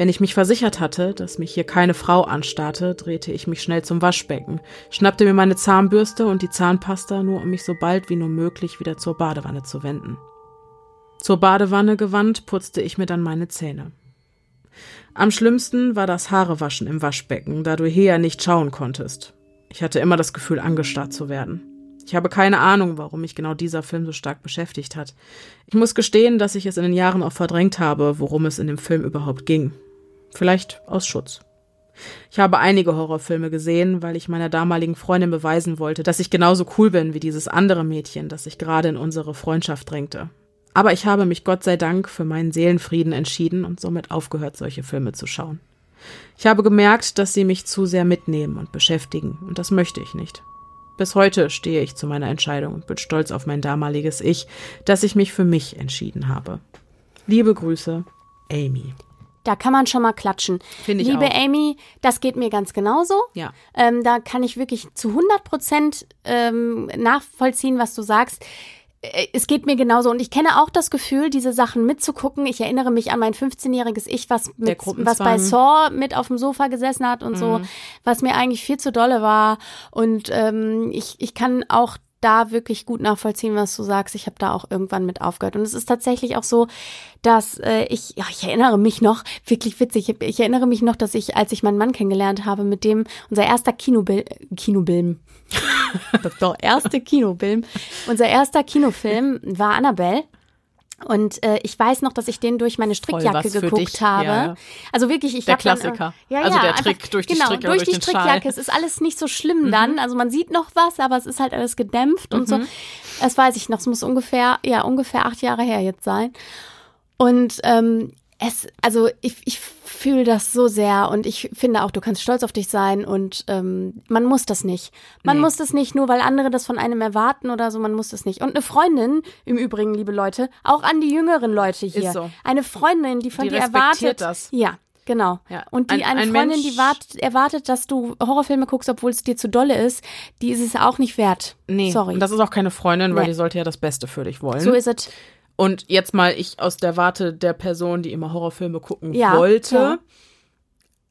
Wenn ich mich versichert hatte, dass mich hier keine Frau anstarrte, drehte ich mich schnell zum Waschbecken, schnappte mir meine Zahnbürste und die Zahnpasta, nur um mich so bald wie nur möglich wieder zur Badewanne zu wenden. Zur Badewanne gewandt, putzte ich mir dann meine Zähne. Am schlimmsten war das Haarewaschen im Waschbecken, da du hier nicht schauen konntest. Ich hatte immer das Gefühl, angestarrt zu werden. Ich habe keine Ahnung, warum mich genau dieser Film so stark beschäftigt hat. Ich muss gestehen, dass ich es in den Jahren auch verdrängt habe, worum es in dem Film überhaupt ging. Vielleicht aus Schutz. Ich habe einige Horrorfilme gesehen, weil ich meiner damaligen Freundin beweisen wollte, dass ich genauso cool bin wie dieses andere Mädchen, das sich gerade in unsere Freundschaft drängte. Aber ich habe mich Gott sei Dank für meinen Seelenfrieden entschieden und somit aufgehört, solche Filme zu schauen. Ich habe gemerkt, dass sie mich zu sehr mitnehmen und beschäftigen, und das möchte ich nicht. Bis heute stehe ich zu meiner Entscheidung und bin stolz auf mein damaliges Ich, dass ich mich für mich entschieden habe. Liebe Grüße, Amy. Da kann man schon mal klatschen. Finde ich Liebe auch. Amy, das geht mir ganz genauso. Ja. Ähm, da kann ich wirklich zu 100 Prozent ähm, nachvollziehen, was du sagst. Äh, Es geht mir genauso und ich kenne auch das Gefühl, diese Sachen mitzugucken. Ich erinnere mich an mein 15-jähriges Ich, was, mit, was bei Saw mit auf dem Sofa gesessen hat und so, was mir eigentlich viel zu dolle war. Und ähm, ich, ich kann auch da wirklich gut nachvollziehen, was du sagst. Ich habe da auch irgendwann mit aufgehört. Und es ist tatsächlich auch so, dass äh, ich, ja, ich erinnere mich noch, wirklich witzig, ich, ich erinnere mich noch, dass ich, als ich meinen Mann kennengelernt habe, mit dem unser erster Kinobil Kinobfilm, <laughs> der erste Kinofilm, unser erster Kinofilm war Annabelle. Und äh, ich weiß noch, dass ich den durch meine Strickjacke geguckt habe. Ja, ja. Also wirklich, ich Der hab Klassiker. Dann, äh, ja, also ja, der Trick einfach, durch die genau, Strickjacke, durch, durch die Strickjacke. Es ist alles nicht so schlimm mhm. dann. Also man sieht noch was, aber es ist halt alles gedämpft mhm. und so. Mhm. Das weiß ich noch. Es muss ungefähr, ja, ungefähr acht Jahre her jetzt sein. Und ähm, es, also ich, ich fühle das so sehr und ich finde auch, du kannst stolz auf dich sein und ähm, man muss das nicht. Man nee. muss das nicht, nur weil andere das von einem erwarten oder so, man muss das nicht. Und eine Freundin, im Übrigen, liebe Leute, auch an die jüngeren Leute hier. Ist so. Eine Freundin, die von die dir erwartet. Das. Ja. Genau. Ja. Und die ein, eine ein Freundin, Mensch, die wart, erwartet, dass du Horrorfilme guckst, obwohl es dir zu dolle ist, die ist es auch nicht wert. Nee. Sorry. Und das ist auch keine Freundin, weil nee. die sollte ja das Beste für dich wollen. So ist es. Und jetzt mal ich aus der Warte der Person, die immer Horrorfilme gucken ja, wollte. Ja.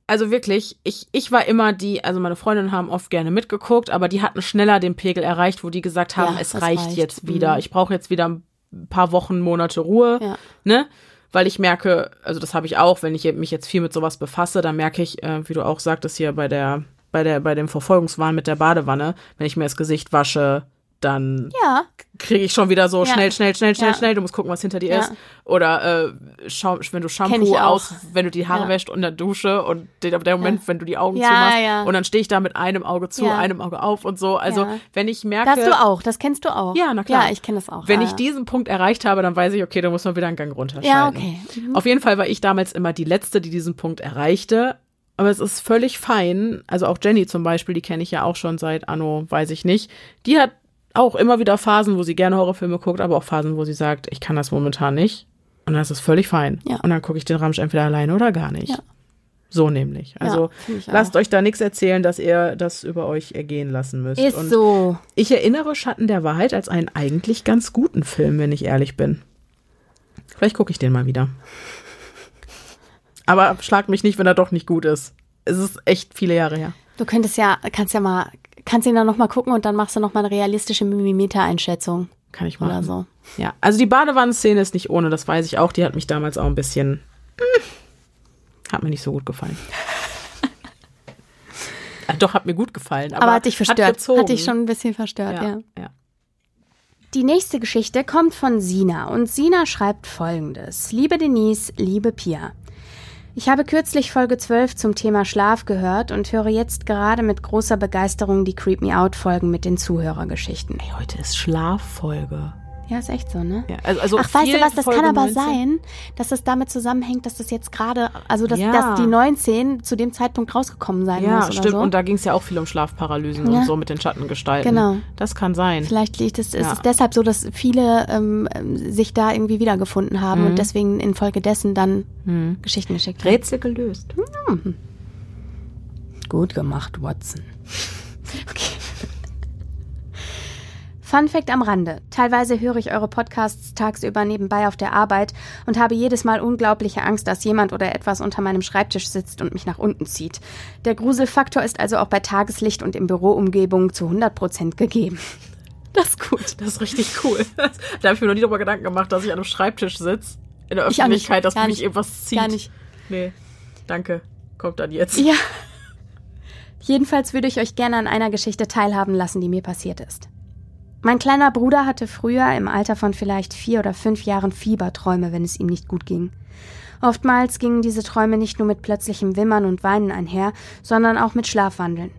Also wirklich, ich, ich war immer die, also meine Freundinnen haben oft gerne mitgeguckt, aber die hatten schneller den Pegel erreicht, wo die gesagt haben, ja, es reicht, reicht, jetzt wieder. Mhm. Ich brauche jetzt wieder ein paar Wochen, Monate Ruhe. Ne? Weil ich merke, also das habe ich auch, wenn ich mich jetzt viel mit sowas befasse, dann merke ich, äh, wie du auch sagtest hier bei der, bei der, bei dem Verfolgungswahn mit der Badewanne, wenn ich mir das Gesicht wasche, dann ja. kriege ich schon wieder so ja. schnell, schnell, schnell, schnell, ja. schnell. Du musst gucken, was hinter dir ja. ist. Oder äh, schau, wenn du Shampoo aus, wenn du die Haare wäscht und der Dusche und der, der Moment, wenn du die Augen zumachst und dann stehe ich da mit einem Auge zu, einem Auge auf und so. Also wenn ich merke, das du auch, das kennst du auch. Ja, na klar. Ja, ich kenne das auch. Wenn ich diesen Punkt erreicht habe, dann weiß ich, okay, da muss man wieder einen Gang runterschalten. Ja, okay. Mhm. Auf jeden Fall war ich damals immer die letzte, die diesen Punkt erreichte. Aber es ist völlig fein. Also auch Jenny zum Beispiel, die kenne ich ja auch schon seit Anno, weiß ich nicht. Die hat auch immer wieder Phasen, wo sie gerne Horrorfilme guckt, aber auch Phasen, wo sie sagt, ich kann das momentan nicht. Und dann ist es völlig fein. Ja. Und dann gucke ich den Ramsch entweder alleine oder gar nicht. Ja. So nämlich. Also ja, lasst euch da nichts erzählen, dass ihr das über euch ergehen lassen müsst. Ist Und so. Ich erinnere Schatten der Wahrheit als einen eigentlich ganz guten Film, wenn ich ehrlich bin. Vielleicht gucke ich den mal wieder. Aber schlag mich nicht, wenn er doch nicht gut ist. Es ist echt viele Jahre her. Du könntest ja, kannst ja mal kannst ihn dann nochmal gucken und dann machst du nochmal eine realistische Mimimeter-Einschätzung. Kann ich machen. Oder so. Ja, also die Badewannenszene ist nicht ohne, das weiß ich auch. Die hat mich damals auch ein bisschen. Hm, hat mir nicht so gut gefallen. <laughs> Doch, hat mir gut gefallen. Aber, aber hat dich verstört. Hat, gezogen. hat dich schon ein bisschen verstört, ja. ja. ja. Die nächste Geschichte kommt von Sina und Sina schreibt folgendes. Liebe Denise, liebe Pia. Ich habe kürzlich Folge 12 zum Thema Schlaf gehört und höre jetzt gerade mit großer Begeisterung die Creep Me Out Folgen mit den Zuhörergeschichten. Ey, heute ist Schlaffolge. Ja, ist echt so, ne? Ja, also, also Ach, weißt du was, das Folge kann aber 19? sein, dass das damit zusammenhängt, dass das jetzt gerade, also dass, ja. dass die 19 zu dem Zeitpunkt rausgekommen sein ja, muss. Ja, stimmt. So. Und da ging es ja auch viel um Schlafparalysen ja. und so mit den Schattengestalten. Genau. Das kann sein. Vielleicht liegt es, ja. ist es deshalb so, dass viele ähm, sich da irgendwie wiedergefunden haben mhm. und deswegen infolgedessen dann mhm. Geschichten geschickt haben. Rätsel gelöst. Mhm. Gut gemacht, Watson. <laughs> okay. Fun Fact am Rande. Teilweise höre ich eure Podcasts tagsüber nebenbei auf der Arbeit und habe jedes Mal unglaubliche Angst, dass jemand oder etwas unter meinem Schreibtisch sitzt und mich nach unten zieht. Der Gruselfaktor ist also auch bei Tageslicht und in Büroumgebung zu 100 Prozent gegeben. <laughs> Das ist gut. Das ist richtig cool. da habe ich mir noch nie darüber Gedanken gemacht, dass ich an einem Schreibtisch sitze. In der Öffentlichkeit, dass mich irgendwas zieht. Gar nicht. Nee. Danke. Kommt dann jetzt. Ja. Jedenfalls würde ich euch gerne an einer Geschichte teilhaben lassen, die mir passiert ist. Mein kleiner Bruder hatte früher im Alter von vielleicht vier oder fünf Jahren Fieberträume, wenn es ihm nicht gut ging. Oftmals gingen diese Träume nicht nur mit plötzlichem Wimmern und Weinen einher, sondern auch mit Schlafwandeln.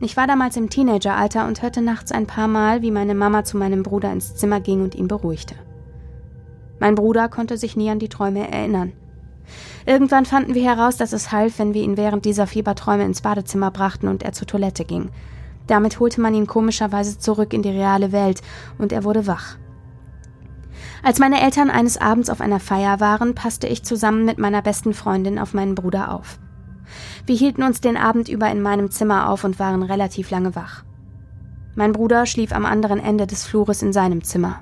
Ich war damals im Teenageralter und hörte nachts ein paar Mal, wie meine Mama zu meinem Bruder ins Zimmer ging und ihn beruhigte. Mein Bruder konnte sich nie an die Träume erinnern. Irgendwann fanden wir heraus, dass es half, wenn wir ihn während dieser Fieberträume ins Badezimmer brachten und er zur Toilette ging. Damit holte man ihn komischerweise zurück in die reale Welt und er wurde wach. Als meine Eltern eines Abends auf einer Feier waren, passte ich zusammen mit meiner besten Freundin auf meinen Bruder auf. Wir hielten uns den Abend über in meinem Zimmer auf und waren relativ lange wach. Mein Bruder schlief am anderen Ende des Flures in seinem Zimmer.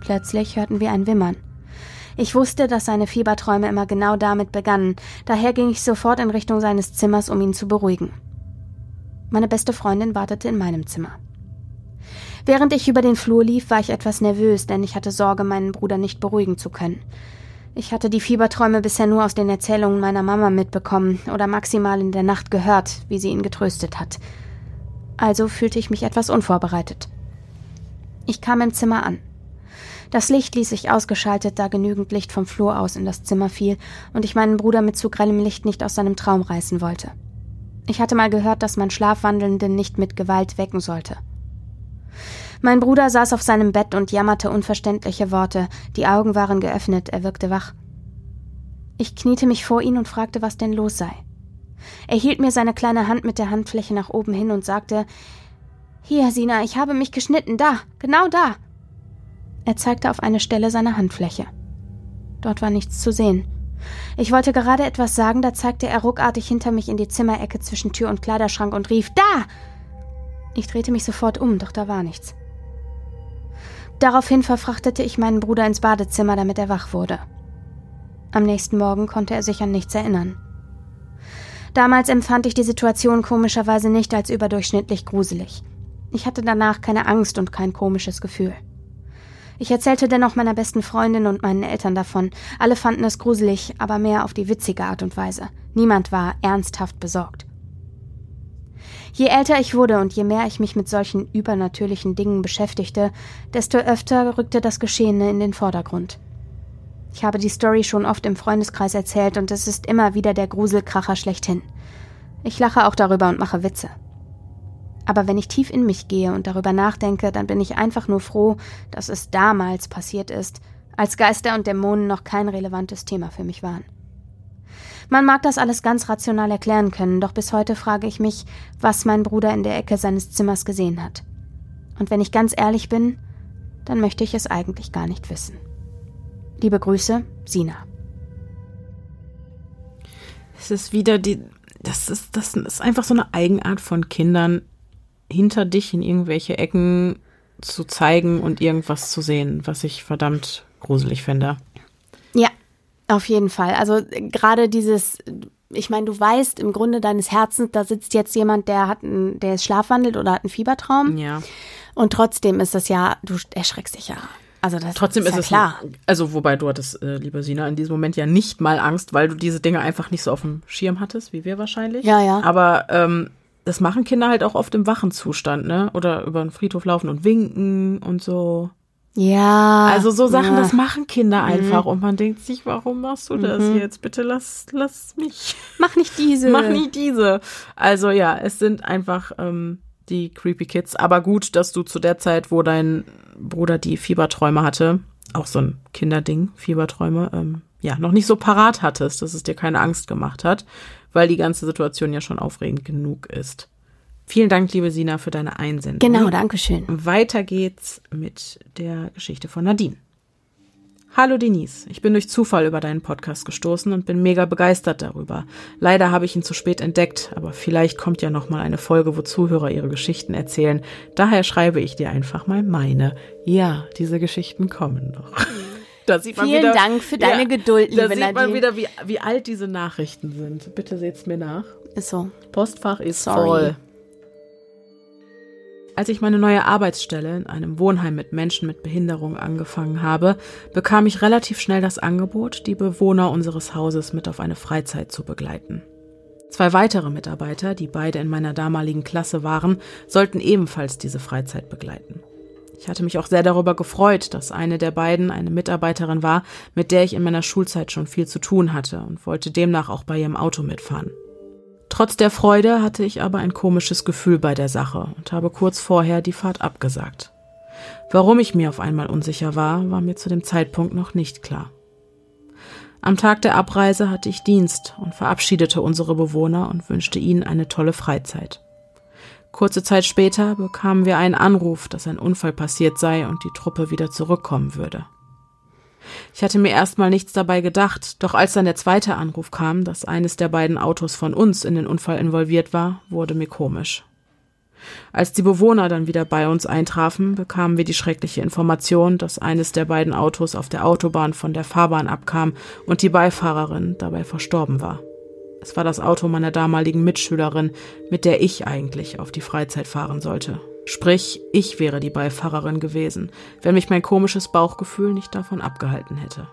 Plötzlich hörten wir ein Wimmern. Ich wusste, dass seine Fieberträume immer genau damit begannen, daher ging ich sofort in Richtung seines Zimmers, um ihn zu beruhigen. Meine beste Freundin wartete in meinem Zimmer. Während ich über den Flur lief, war ich etwas nervös, denn ich hatte Sorge, meinen Bruder nicht beruhigen zu können. Ich hatte die Fieberträume bisher nur aus den Erzählungen meiner Mama mitbekommen oder maximal in der Nacht gehört, wie sie ihn getröstet hat. Also fühlte ich mich etwas unvorbereitet. Ich kam im Zimmer an. Das Licht ließ sich ausgeschaltet, da genügend Licht vom Flur aus in das Zimmer fiel und ich meinen Bruder mit zu grellem Licht nicht aus seinem Traum reißen wollte. Ich hatte mal gehört, dass man Schlafwandelnden nicht mit Gewalt wecken sollte. Mein Bruder saß auf seinem Bett und jammerte unverständliche Worte, die Augen waren geöffnet, er wirkte wach. Ich kniete mich vor ihn und fragte, was denn los sei. Er hielt mir seine kleine Hand mit der Handfläche nach oben hin und sagte Hier, Sina, ich habe mich geschnitten, da, genau da. Er zeigte auf eine Stelle seiner Handfläche. Dort war nichts zu sehen. Ich wollte gerade etwas sagen, da zeigte er ruckartig hinter mich in die Zimmerecke zwischen Tür und Kleiderschrank und rief Da. Ich drehte mich sofort um, doch da war nichts. Daraufhin verfrachtete ich meinen Bruder ins Badezimmer, damit er wach wurde. Am nächsten Morgen konnte er sich an nichts erinnern. Damals empfand ich die Situation komischerweise nicht als überdurchschnittlich gruselig. Ich hatte danach keine Angst und kein komisches Gefühl. Ich erzählte dennoch meiner besten Freundin und meinen Eltern davon. Alle fanden es gruselig, aber mehr auf die witzige Art und Weise. Niemand war ernsthaft besorgt. Je älter ich wurde und je mehr ich mich mit solchen übernatürlichen Dingen beschäftigte, desto öfter rückte das Geschehene in den Vordergrund. Ich habe die Story schon oft im Freundeskreis erzählt und es ist immer wieder der Gruselkracher schlechthin. Ich lache auch darüber und mache Witze. Aber wenn ich tief in mich gehe und darüber nachdenke, dann bin ich einfach nur froh, dass es damals passiert ist, als Geister und Dämonen noch kein relevantes Thema für mich waren. Man mag das alles ganz rational erklären können, doch bis heute frage ich mich, was mein Bruder in der Ecke seines Zimmers gesehen hat. Und wenn ich ganz ehrlich bin, dann möchte ich es eigentlich gar nicht wissen. Liebe Grüße, Sina. Es ist wieder die, das ist, das ist einfach so eine Eigenart von Kindern, hinter dich in irgendwelche Ecken zu zeigen und irgendwas zu sehen, was ich verdammt gruselig finde. Ja, auf jeden Fall. Also gerade dieses, ich meine, du weißt im Grunde deines Herzens, da sitzt jetzt jemand, der hat ein, der ist schlafwandelt oder hat einen Fiebertraum. Ja. Und trotzdem ist das ja, du erschreckst dich ja. Also das Trotzdem ist, ist, ja es klar. Also wobei du hattest, äh, lieber Sina, in diesem Moment ja nicht mal Angst, weil du diese Dinge einfach nicht so auf dem Schirm hattest, wie wir wahrscheinlich. Ja, ja. Aber ähm, das machen Kinder halt auch oft im wachen Zustand, ne? Oder über den Friedhof laufen und winken und so. Ja. Also so Sachen, ja. das machen Kinder einfach und man denkt sich, warum machst du das jetzt? Bitte lass, lass mich. Mach nicht diese. Mach nicht diese. Also ja, es sind einfach ähm, die Creepy Kids. Aber gut, dass du zu der Zeit, wo dein Bruder die Fieberträume hatte, auch so ein Kinderding, Fieberträume, ähm, ja, noch nicht so parat hattest, dass es dir keine Angst gemacht hat, weil die ganze Situation ja schon aufregend genug ist. Vielen Dank, liebe Sina, für deine Einsendung. Genau, danke schön. Weiter geht's mit der Geschichte von Nadine. Hallo Denise, ich bin durch Zufall über deinen Podcast gestoßen und bin mega begeistert darüber. Leider habe ich ihn zu spät entdeckt, aber vielleicht kommt ja noch mal eine Folge, wo Zuhörer ihre Geschichten erzählen. Daher schreibe ich dir einfach mal meine. Ja, diese Geschichten kommen noch. <laughs> Da sieht man Vielen wieder, Dank für deine Geduld, Da liebe sieht man wieder, wie, wie alt diese Nachrichten sind. Bitte seht's mir nach. Ist so. Postfach ist Sorry. voll. Als ich meine neue Arbeitsstelle in einem Wohnheim mit Menschen mit Behinderung angefangen habe, bekam ich relativ schnell das Angebot, die Bewohner unseres Hauses mit auf eine Freizeit zu begleiten. Zwei weitere Mitarbeiter, die beide in meiner damaligen Klasse waren, sollten ebenfalls diese Freizeit begleiten. Ich hatte mich auch sehr darüber gefreut, dass eine der beiden eine Mitarbeiterin war, mit der ich in meiner Schulzeit schon viel zu tun hatte und wollte demnach auch bei ihrem Auto mitfahren. Trotz der Freude hatte ich aber ein komisches Gefühl bei der Sache und habe kurz vorher die Fahrt abgesagt. Warum ich mir auf einmal unsicher war, war mir zu dem Zeitpunkt noch nicht klar. Am Tag der Abreise hatte ich Dienst und verabschiedete unsere Bewohner und wünschte ihnen eine tolle Freizeit. Kurze Zeit später bekamen wir einen Anruf, dass ein Unfall passiert sei und die Truppe wieder zurückkommen würde. Ich hatte mir erstmal nichts dabei gedacht, doch als dann der zweite Anruf kam, dass eines der beiden Autos von uns in den Unfall involviert war, wurde mir komisch. Als die Bewohner dann wieder bei uns eintrafen, bekamen wir die schreckliche Information, dass eines der beiden Autos auf der Autobahn von der Fahrbahn abkam und die Beifahrerin dabei verstorben war. Es war das Auto meiner damaligen Mitschülerin, mit der ich eigentlich auf die Freizeit fahren sollte. Sprich, ich wäre die Beifahrerin gewesen, wenn mich mein komisches Bauchgefühl nicht davon abgehalten hätte.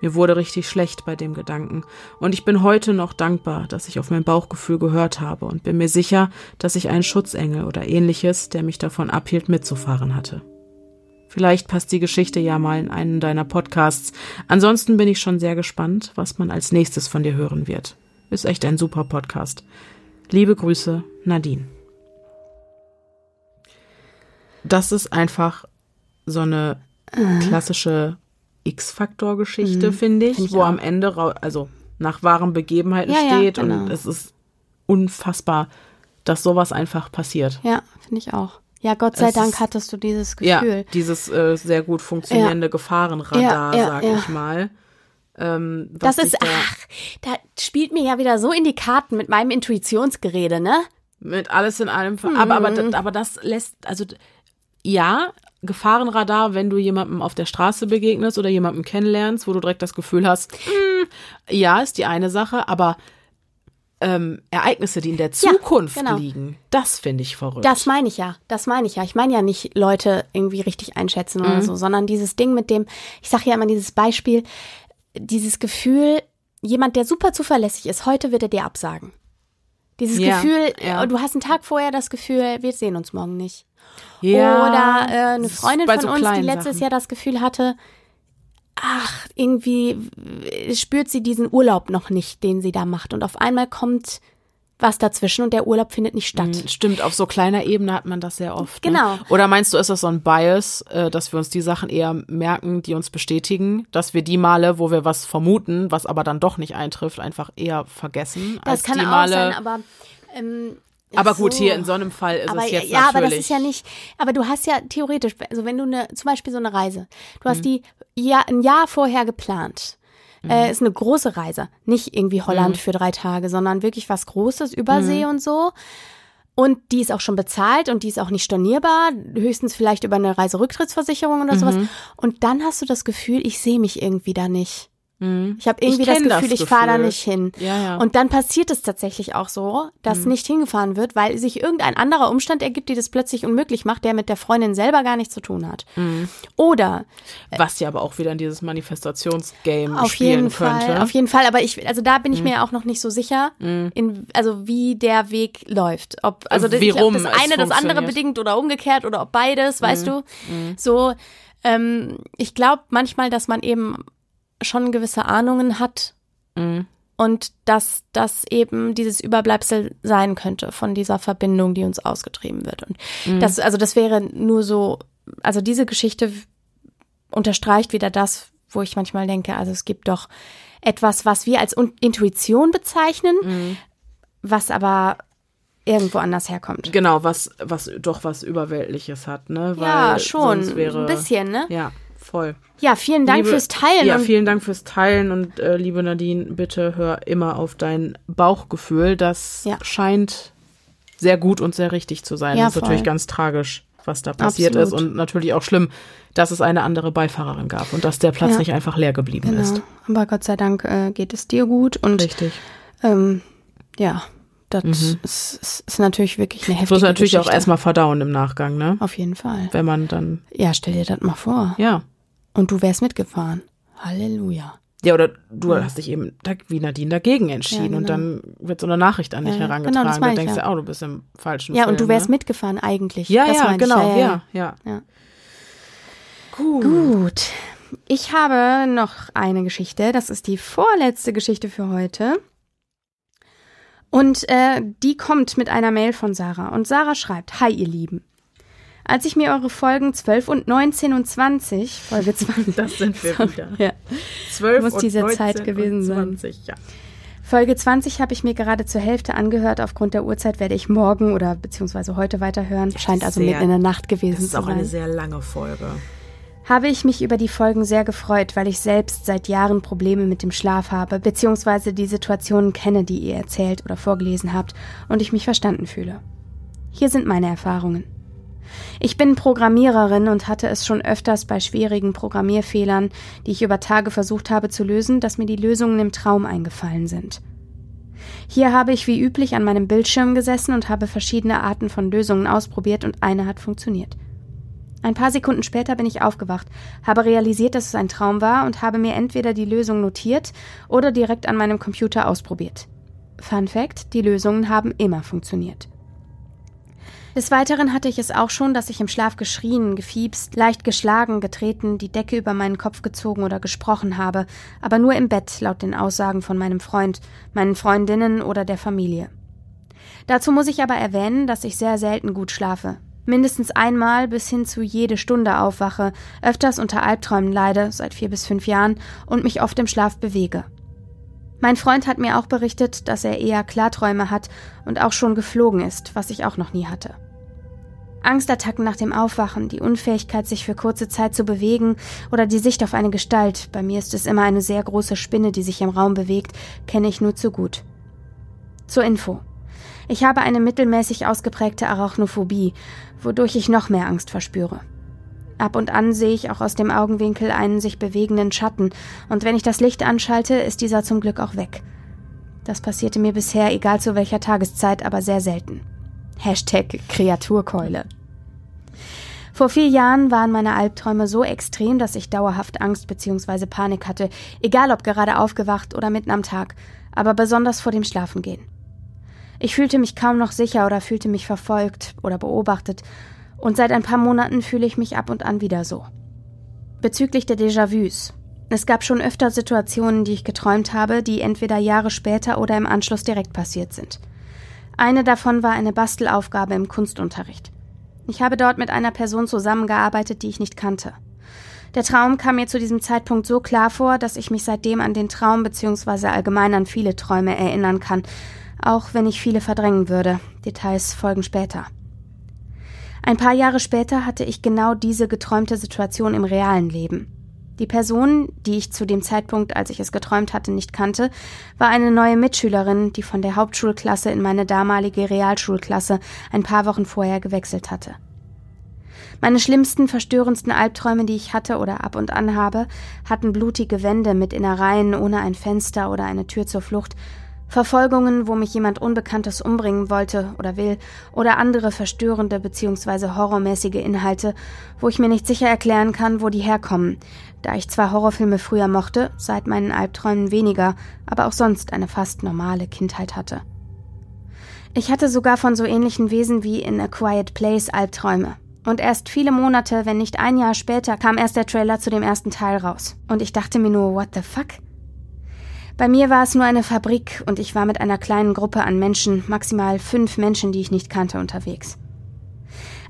Mir wurde richtig schlecht bei dem Gedanken, und ich bin heute noch dankbar, dass ich auf mein Bauchgefühl gehört habe und bin mir sicher, dass ich einen Schutzengel oder ähnliches, der mich davon abhielt, mitzufahren hatte. Vielleicht passt die Geschichte ja mal in einen deiner Podcasts. Ansonsten bin ich schon sehr gespannt, was man als nächstes von dir hören wird. Ist echt ein super Podcast. Liebe Grüße, Nadine. Das ist einfach so eine klassische X-Faktor-Geschichte, mhm, finde ich, find ich, wo auch. am Ende, also nach wahren Begebenheiten ja, steht ja, genau. und es ist unfassbar, dass sowas einfach passiert. Ja, finde ich auch. Ja, Gott sei es Dank hattest du dieses Gefühl. Ja, dieses äh, sehr gut funktionierende ja. Gefahrenradar, ja, sag ich mal. Ähm, das ist, da, ach, da spielt mir ja wieder so in die Karten mit meinem Intuitionsgerede, ne? Mit alles in allem. Mhm. Aber, aber, aber das lässt, also ja, Gefahrenradar, wenn du jemandem auf der Straße begegnest oder jemandem kennenlernst, wo du direkt das Gefühl hast, mh, hm, ja, ist die eine Sache, aber ähm, Ereignisse, die in der Zukunft ja, genau. liegen, das finde ich verrückt. Das meine ich ja, das meine ich ja. Ich meine ja nicht Leute irgendwie richtig einschätzen mhm. oder so, sondern dieses Ding mit dem, ich sage ja immer dieses Beispiel, dieses Gefühl, jemand, der super zuverlässig ist, heute wird er dir absagen. Dieses ja, Gefühl, ja. du hast einen Tag vorher das Gefühl, wir sehen uns morgen nicht. Ja, Oder äh, eine Freundin von so uns, die letztes Sachen. Jahr das Gefühl hatte, ach, irgendwie spürt sie diesen Urlaub noch nicht, den sie da macht. Und auf einmal kommt was dazwischen und der Urlaub findet nicht statt. Mhm, stimmt, auf so kleiner Ebene hat man das sehr oft. Ne? Genau. Ne? Oder meinst du, ist das so ein Bias, äh, dass wir uns die Sachen eher merken, die uns bestätigen, dass wir die Male, wo wir was vermuten, was aber dann doch nicht eintrifft, einfach eher vergessen? Das kann auch Male, sein, aber ähm, aber gut, so. hier in so einem Fall ist aber, es jetzt ja, natürlich. Ja, aber das ist ja nicht. Aber du hast ja theoretisch, also wenn du eine, zum Beispiel so eine Reise, du hast mhm. die ja ein Jahr vorher geplant. Mhm. Äh, ist eine große Reise, nicht irgendwie Holland mhm. für drei Tage, sondern wirklich was Großes, Übersee mhm. und so. Und die ist auch schon bezahlt und die ist auch nicht stornierbar, höchstens vielleicht über eine Reiserücktrittsversicherung oder sowas. Mhm. Und dann hast du das Gefühl, ich sehe mich irgendwie da nicht. Mhm. Ich habe irgendwie ich das Gefühl, das ich fahre da nicht hin. Ja, ja. Und dann passiert es tatsächlich auch so, dass mhm. nicht hingefahren wird, weil sich irgendein anderer Umstand ergibt, die das plötzlich unmöglich macht, der mit der Freundin selber gar nichts zu tun hat. Mhm. Oder äh, was ja aber auch wieder in dieses Manifestationsgame auf spielen jeden könnte. Fall, auf jeden Fall. Aber ich, also da bin ich mhm. mir auch noch nicht so sicher, mhm. in, also wie der Weg läuft. Ob also das, ich glaub, das eine das andere bedingt oder umgekehrt oder ob beides, weißt mhm. du? So. Ähm, ich glaube manchmal, dass man eben schon gewisse Ahnungen hat mhm. und dass das eben dieses Überbleibsel sein könnte von dieser Verbindung, die uns ausgetrieben wird. Und mhm. das, also das wäre nur so, also diese Geschichte unterstreicht wieder das, wo ich manchmal denke, also es gibt doch etwas, was wir als Intuition bezeichnen, mhm. was aber irgendwo anders herkommt. Genau, was, was doch was Überweltliches hat, ne? Weil ja, schon. Wäre, ein bisschen, ne? Ja voll. Ja, vielen Dank liebe, fürs Teilen. Ja, vielen Dank fürs Teilen und äh, liebe Nadine, bitte hör immer auf dein Bauchgefühl. Das ja. scheint sehr gut und sehr richtig zu sein. Ja, das ist voll. natürlich ganz tragisch, was da passiert Absolut. ist und natürlich auch schlimm, dass es eine andere Beifahrerin gab und dass der Platz ja. nicht einfach leer geblieben genau. ist. Aber Gott sei Dank äh, geht es dir gut und richtig. Ähm, ja, das mhm. ist, ist, ist, natürlich wirklich eine heftige Das muss natürlich Geschichte. auch erstmal verdauen im Nachgang, ne? Auf jeden Fall. Wenn man dann. Ja, stell dir das mal vor. Ja. Und du wärst mitgefahren. Halleluja. Ja, oder du ja. hast dich eben wie Nadine dagegen entschieden ja, genau. und dann wird so eine Nachricht an dich ja, herangetragen. Genau, du denkst ja, oh, du bist im falschen Ja, Film, und du wärst ne? mitgefahren eigentlich. Ja, das ja, genau, ja, ja, ja. Gut. Gut. Ich habe noch eine Geschichte. Das ist die vorletzte Geschichte für heute. Und äh, die kommt mit einer Mail von Sarah. Und Sarah schreibt, Hi ihr Lieben. Als ich mir eure Folgen 12 und 19 und 20, Folge 20. das sind wir sorry, wieder. Ja. 12 Muss und diese 19 Zeit gewesen 20, sein. Ja. Folge 20 habe ich mir gerade zur Hälfte angehört. Aufgrund der Uhrzeit werde ich morgen oder beziehungsweise heute weiterhören. Scheint also sehr, mitten in der Nacht gewesen zu sein. Das ist auch eine sehr lange Folge habe ich mich über die Folgen sehr gefreut, weil ich selbst seit Jahren Probleme mit dem Schlaf habe, beziehungsweise die Situationen kenne, die ihr erzählt oder vorgelesen habt und ich mich verstanden fühle. Hier sind meine Erfahrungen. Ich bin Programmiererin und hatte es schon öfters bei schwierigen Programmierfehlern, die ich über Tage versucht habe zu lösen, dass mir die Lösungen im Traum eingefallen sind. Hier habe ich wie üblich an meinem Bildschirm gesessen und habe verschiedene Arten von Lösungen ausprobiert und eine hat funktioniert. Ein paar Sekunden später bin ich aufgewacht, habe realisiert, dass es ein Traum war und habe mir entweder die Lösung notiert oder direkt an meinem Computer ausprobiert. Fun Fact: Die Lösungen haben immer funktioniert. Des Weiteren hatte ich es auch schon, dass ich im Schlaf geschrien, gefiebst, leicht geschlagen, getreten, die Decke über meinen Kopf gezogen oder gesprochen habe, aber nur im Bett, laut den Aussagen von meinem Freund, meinen Freundinnen oder der Familie. Dazu muss ich aber erwähnen, dass ich sehr selten gut schlafe. Mindestens einmal bis hin zu jede Stunde aufwache, öfters unter Albträumen leide, seit vier bis fünf Jahren, und mich oft im Schlaf bewege. Mein Freund hat mir auch berichtet, dass er eher Klarträume hat und auch schon geflogen ist, was ich auch noch nie hatte. Angstattacken nach dem Aufwachen, die Unfähigkeit, sich für kurze Zeit zu bewegen oder die Sicht auf eine Gestalt, bei mir ist es immer eine sehr große Spinne, die sich im Raum bewegt, kenne ich nur zu gut. Zur Info. Ich habe eine mittelmäßig ausgeprägte Arachnophobie, wodurch ich noch mehr Angst verspüre. Ab und an sehe ich auch aus dem Augenwinkel einen sich bewegenden Schatten, und wenn ich das Licht anschalte, ist dieser zum Glück auch weg. Das passierte mir bisher, egal zu welcher Tageszeit, aber sehr selten. Hashtag Kreaturkeule. Vor vier Jahren waren meine Albträume so extrem, dass ich dauerhaft Angst bzw. Panik hatte, egal ob gerade aufgewacht oder mitten am Tag, aber besonders vor dem Schlafengehen. Ich fühlte mich kaum noch sicher oder fühlte mich verfolgt oder beobachtet und seit ein paar Monaten fühle ich mich ab und an wieder so. Bezüglich der Déjà-vus. Es gab schon öfter Situationen, die ich geträumt habe, die entweder Jahre später oder im Anschluss direkt passiert sind. Eine davon war eine Bastelaufgabe im Kunstunterricht. Ich habe dort mit einer Person zusammengearbeitet, die ich nicht kannte. Der Traum kam mir zu diesem Zeitpunkt so klar vor, dass ich mich seitdem an den Traum bzw. allgemein an viele Träume erinnern kann, auch wenn ich viele verdrängen würde. Details folgen später. Ein paar Jahre später hatte ich genau diese geträumte Situation im realen Leben. Die Person, die ich zu dem Zeitpunkt, als ich es geträumt hatte, nicht kannte, war eine neue Mitschülerin, die von der Hauptschulklasse in meine damalige Realschulklasse ein paar Wochen vorher gewechselt hatte. Meine schlimmsten, verstörendsten Albträume, die ich hatte oder ab und an habe, hatten blutige Wände mit Innereien ohne ein Fenster oder eine Tür zur Flucht Verfolgungen, wo mich jemand Unbekanntes umbringen wollte oder will, oder andere verstörende bzw. horrormäßige Inhalte, wo ich mir nicht sicher erklären kann, wo die herkommen, da ich zwar Horrorfilme früher mochte, seit meinen Albträumen weniger, aber auch sonst eine fast normale Kindheit hatte. Ich hatte sogar von so ähnlichen Wesen wie in A Quiet Place Albträume. Und erst viele Monate, wenn nicht ein Jahr später, kam erst der Trailer zu dem ersten Teil raus. Und ich dachte mir nur, what the fuck? Bei mir war es nur eine Fabrik und ich war mit einer kleinen Gruppe an Menschen, maximal fünf Menschen, die ich nicht kannte, unterwegs.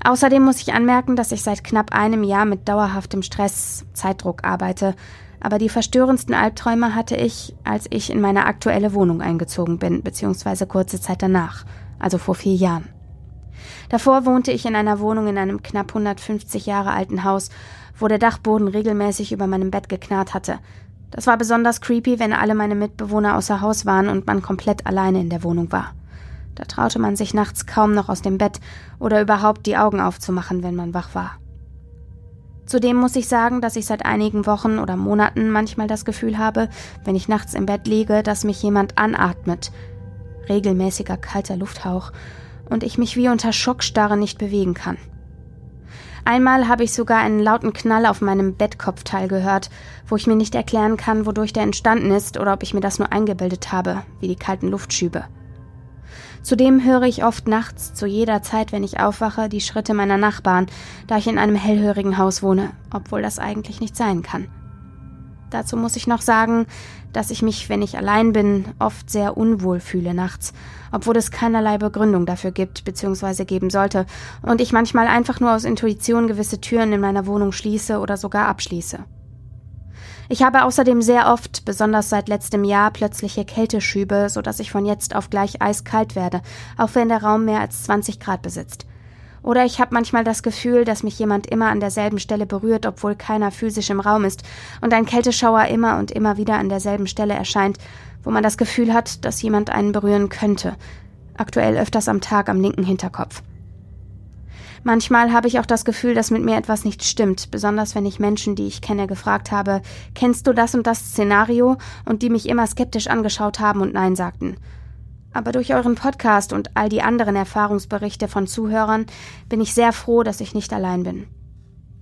Außerdem muss ich anmerken, dass ich seit knapp einem Jahr mit dauerhaftem Stress, Zeitdruck arbeite, aber die verstörendsten Albträume hatte ich, als ich in meine aktuelle Wohnung eingezogen bin, beziehungsweise kurze Zeit danach, also vor vier Jahren. Davor wohnte ich in einer Wohnung in einem knapp 150 Jahre alten Haus, wo der Dachboden regelmäßig über meinem Bett geknarrt hatte, das war besonders creepy, wenn alle meine Mitbewohner außer Haus waren und man komplett alleine in der Wohnung war. Da traute man sich nachts kaum noch aus dem Bett oder überhaupt die Augen aufzumachen, wenn man wach war. Zudem muss ich sagen, dass ich seit einigen Wochen oder Monaten manchmal das Gefühl habe, wenn ich nachts im Bett liege, dass mich jemand anatmet. Regelmäßiger kalter Lufthauch und ich mich wie unter Schockstarre nicht bewegen kann. Einmal habe ich sogar einen lauten Knall auf meinem Bettkopfteil gehört, wo ich mir nicht erklären kann, wodurch der entstanden ist oder ob ich mir das nur eingebildet habe, wie die kalten Luftschübe. Zudem höre ich oft nachts, zu jeder Zeit, wenn ich aufwache, die Schritte meiner Nachbarn, da ich in einem hellhörigen Haus wohne, obwohl das eigentlich nicht sein kann. Dazu muss ich noch sagen, dass ich mich, wenn ich allein bin, oft sehr unwohl fühle nachts, obwohl es keinerlei Begründung dafür gibt bzw. geben sollte und ich manchmal einfach nur aus Intuition gewisse Türen in meiner Wohnung schließe oder sogar abschließe. Ich habe außerdem sehr oft, besonders seit letztem Jahr, plötzliche Kälteschübe, so dass ich von jetzt auf gleich eiskalt werde, auch wenn der Raum mehr als 20 Grad besitzt. Oder ich habe manchmal das Gefühl, dass mich jemand immer an derselben Stelle berührt, obwohl keiner physisch im Raum ist, und ein Kälteschauer immer und immer wieder an derselben Stelle erscheint, wo man das Gefühl hat, dass jemand einen berühren könnte. Aktuell öfters am Tag am linken Hinterkopf. Manchmal habe ich auch das Gefühl, dass mit mir etwas nicht stimmt, besonders wenn ich Menschen, die ich kenne, gefragt habe, kennst du das und das Szenario? und die mich immer skeptisch angeschaut haben und Nein sagten. Aber durch euren Podcast und all die anderen Erfahrungsberichte von Zuhörern bin ich sehr froh, dass ich nicht allein bin.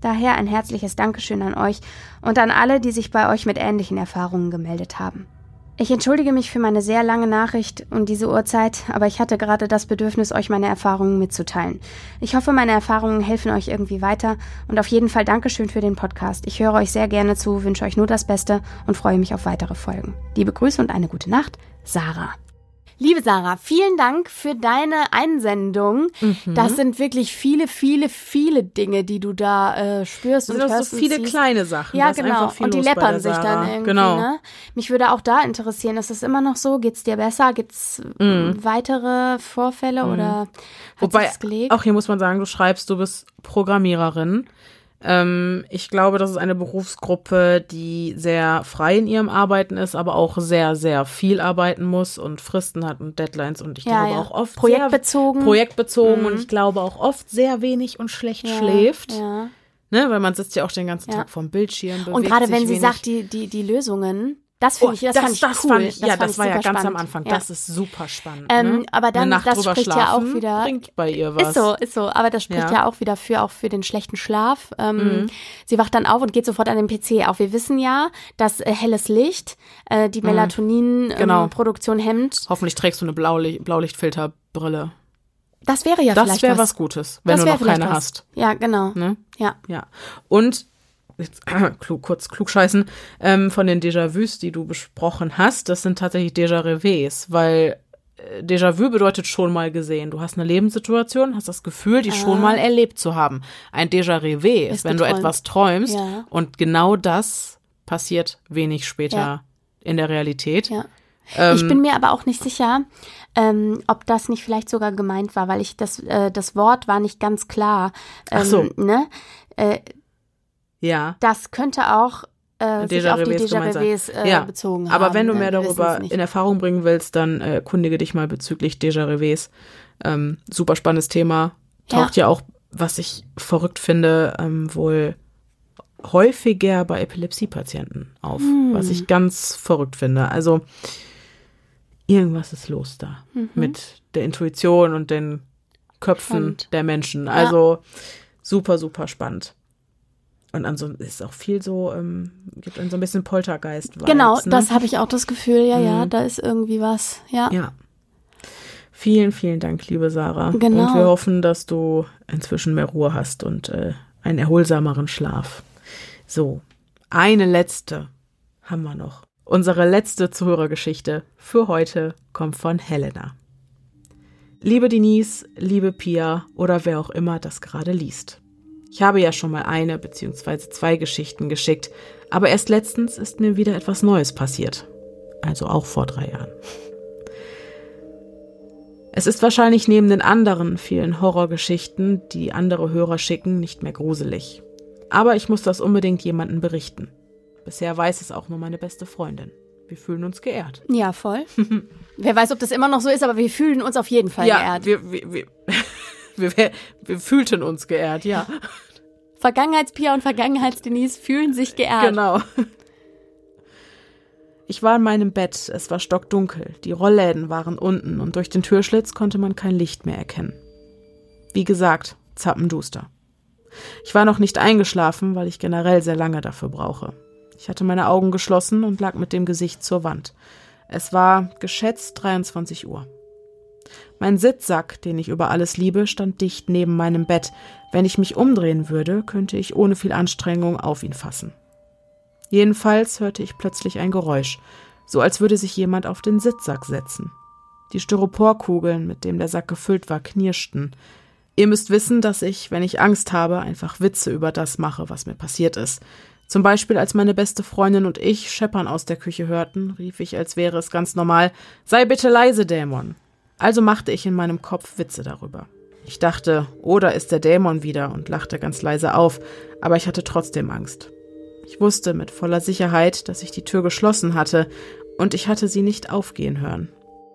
Daher ein herzliches Dankeschön an euch und an alle, die sich bei euch mit ähnlichen Erfahrungen gemeldet haben. Ich entschuldige mich für meine sehr lange Nachricht und diese Uhrzeit, aber ich hatte gerade das Bedürfnis, euch meine Erfahrungen mitzuteilen. Ich hoffe, meine Erfahrungen helfen euch irgendwie weiter und auf jeden Fall Dankeschön für den Podcast. Ich höre euch sehr gerne zu, wünsche euch nur das Beste und freue mich auf weitere Folgen. Liebe Grüße und eine gute Nacht, Sarah. Liebe Sarah, vielen Dank für deine Einsendung. Mhm. Das sind wirklich viele, viele, viele Dinge, die du da äh, spürst das und sind so viele kleine Sachen. Ja, genau. und die läppern sich dann irgendwie. Genau. Ne? Mich würde auch da interessieren, ist es immer noch so? Geht's dir besser? Gibt's mhm. weitere Vorfälle mhm. oder hat Wobei, auch hier muss man sagen, du schreibst, du bist Programmiererin. Ähm, ich glaube, das ist eine Berufsgruppe, die sehr frei in ihrem Arbeiten ist, aber auch sehr, sehr viel arbeiten muss und Fristen hat und Deadlines und ich ja, glaube ja. auch oft projektbezogen. projektbezogen mhm. und ich glaube auch oft sehr wenig und schlecht ja, schläft. Ja. Ne, weil man sitzt ja auch den ganzen Tag vorm Bildschirm. Und gerade wenn sie sagt, die, die, die Lösungen, das finde oh, ich, das, das, fand ich das cool. Fand ich, das ja, das war ja ganz spannend. am Anfang. Ja. Das ist super spannend. Ähm, ne? Aber dann, das spricht ja auch wieder. Bringt bei ihr was. Ist so, ist so. Aber das spricht ja, ja auch wieder für, auch für den schlechten Schlaf. Ähm, mhm. Sie wacht dann auf und geht sofort an den PC. Auch wir wissen ja, dass äh, helles Licht äh, die Melatonin-Produktion mhm. genau. ähm, hemmt. Hoffentlich trägst du eine Blaulicht Blaulichtfilterbrille. Das wäre ja das vielleicht wär was. Das wäre was Gutes, wenn du noch keine hast. Ja, genau. Ne? Ja. Ja. Und jetzt <clears throat> klug, kurz klugscheißen, ähm, von den Déjà-vus, die du besprochen hast, das sind tatsächlich Déjà-revés, weil äh, Déjà-vu bedeutet schon mal gesehen. Du hast eine Lebenssituation, hast das Gefühl, die ah. schon mal erlebt zu haben. Ein Déjà-revé ist, ist wenn geträumt. du etwas träumst ja. und genau das passiert wenig später ja. in der Realität. Ja. Ähm, ich bin mir aber auch nicht sicher, ähm, ob das nicht vielleicht sogar gemeint war, weil ich das, äh, das Wort war nicht ganz klar. Ähm, Ach so. Ne? Äh, ja. Das könnte auch äh, sich auf die Déjà-vus äh, ja. bezogen haben. Aber wenn du mehr darüber in Erfahrung bringen willst, dann äh, kundige dich mal bezüglich Déjà-revus. Ähm, super spannendes Thema. Taucht ja, ja auch, was ich verrückt finde, ähm, wohl häufiger bei Epilepsie-Patienten auf, hm. was ich ganz verrückt finde. Also irgendwas ist los da mhm. mit der Intuition und den Köpfen Spannend. der Menschen. Also ja. super, super spannend. Und ansonsten ist auch viel so, ähm, gibt dann so ein bisschen Poltergeist. genau, ne? das habe ich auch das Gefühl, ja, mhm. ja, da ist irgendwie was, ja. Ja. Vielen, vielen Dank, liebe Sarah. Genau. Und wir hoffen, dass du inzwischen mehr Ruhe hast und äh, einen erholsameren Schlaf. So, eine letzte haben wir noch. Unsere letzte Zuhörergeschichte für heute kommt von Helena. Liebe Denise, liebe Pia oder wer auch immer das gerade liest. Ich habe ja schon mal eine bzw. zwei Geschichten geschickt, aber erst letztens ist mir wieder etwas Neues passiert. Also auch vor drei Jahren. Es ist wahrscheinlich neben den anderen vielen Horrorgeschichten, die andere Hörer schicken, nicht mehr gruselig. Aber ich muss das unbedingt jemandem berichten. Bisher weiß es auch nur meine beste Freundin. Wir fühlen uns geehrt. Ja, voll. <laughs> Wer weiß, ob das immer noch so ist, aber wir fühlen uns auf jeden Fall ja, geehrt. Wir, wir, wir, <laughs> wir, wir fühlten uns geehrt, ja. Vergangenheitspia und Vergangenheitsdenise fühlen sich geehrt. Genau. Ich war in meinem Bett, es war stockdunkel, die Rollläden waren unten und durch den Türschlitz konnte man kein Licht mehr erkennen. Wie gesagt, zappenduster. Ich war noch nicht eingeschlafen, weil ich generell sehr lange dafür brauche. Ich hatte meine Augen geschlossen und lag mit dem Gesicht zur Wand. Es war geschätzt 23 Uhr. Mein Sitzsack, den ich über alles liebe, stand dicht neben meinem Bett. Wenn ich mich umdrehen würde, könnte ich ohne viel Anstrengung auf ihn fassen. Jedenfalls hörte ich plötzlich ein Geräusch, so als würde sich jemand auf den Sitzsack setzen. Die Styroporkugeln, mit dem der Sack gefüllt war, knirschten. Ihr müsst wissen, dass ich, wenn ich Angst habe, einfach Witze über das mache, was mir passiert ist. Zum Beispiel, als meine beste Freundin und ich Scheppern aus der Küche hörten, rief ich, als wäre es ganz normal, sei bitte leise, Dämon. Also machte ich in meinem Kopf Witze darüber. Ich dachte, oder ist der Dämon wieder und lachte ganz leise auf, aber ich hatte trotzdem Angst. Ich wusste mit voller Sicherheit, dass ich die Tür geschlossen hatte, und ich hatte sie nicht aufgehen hören.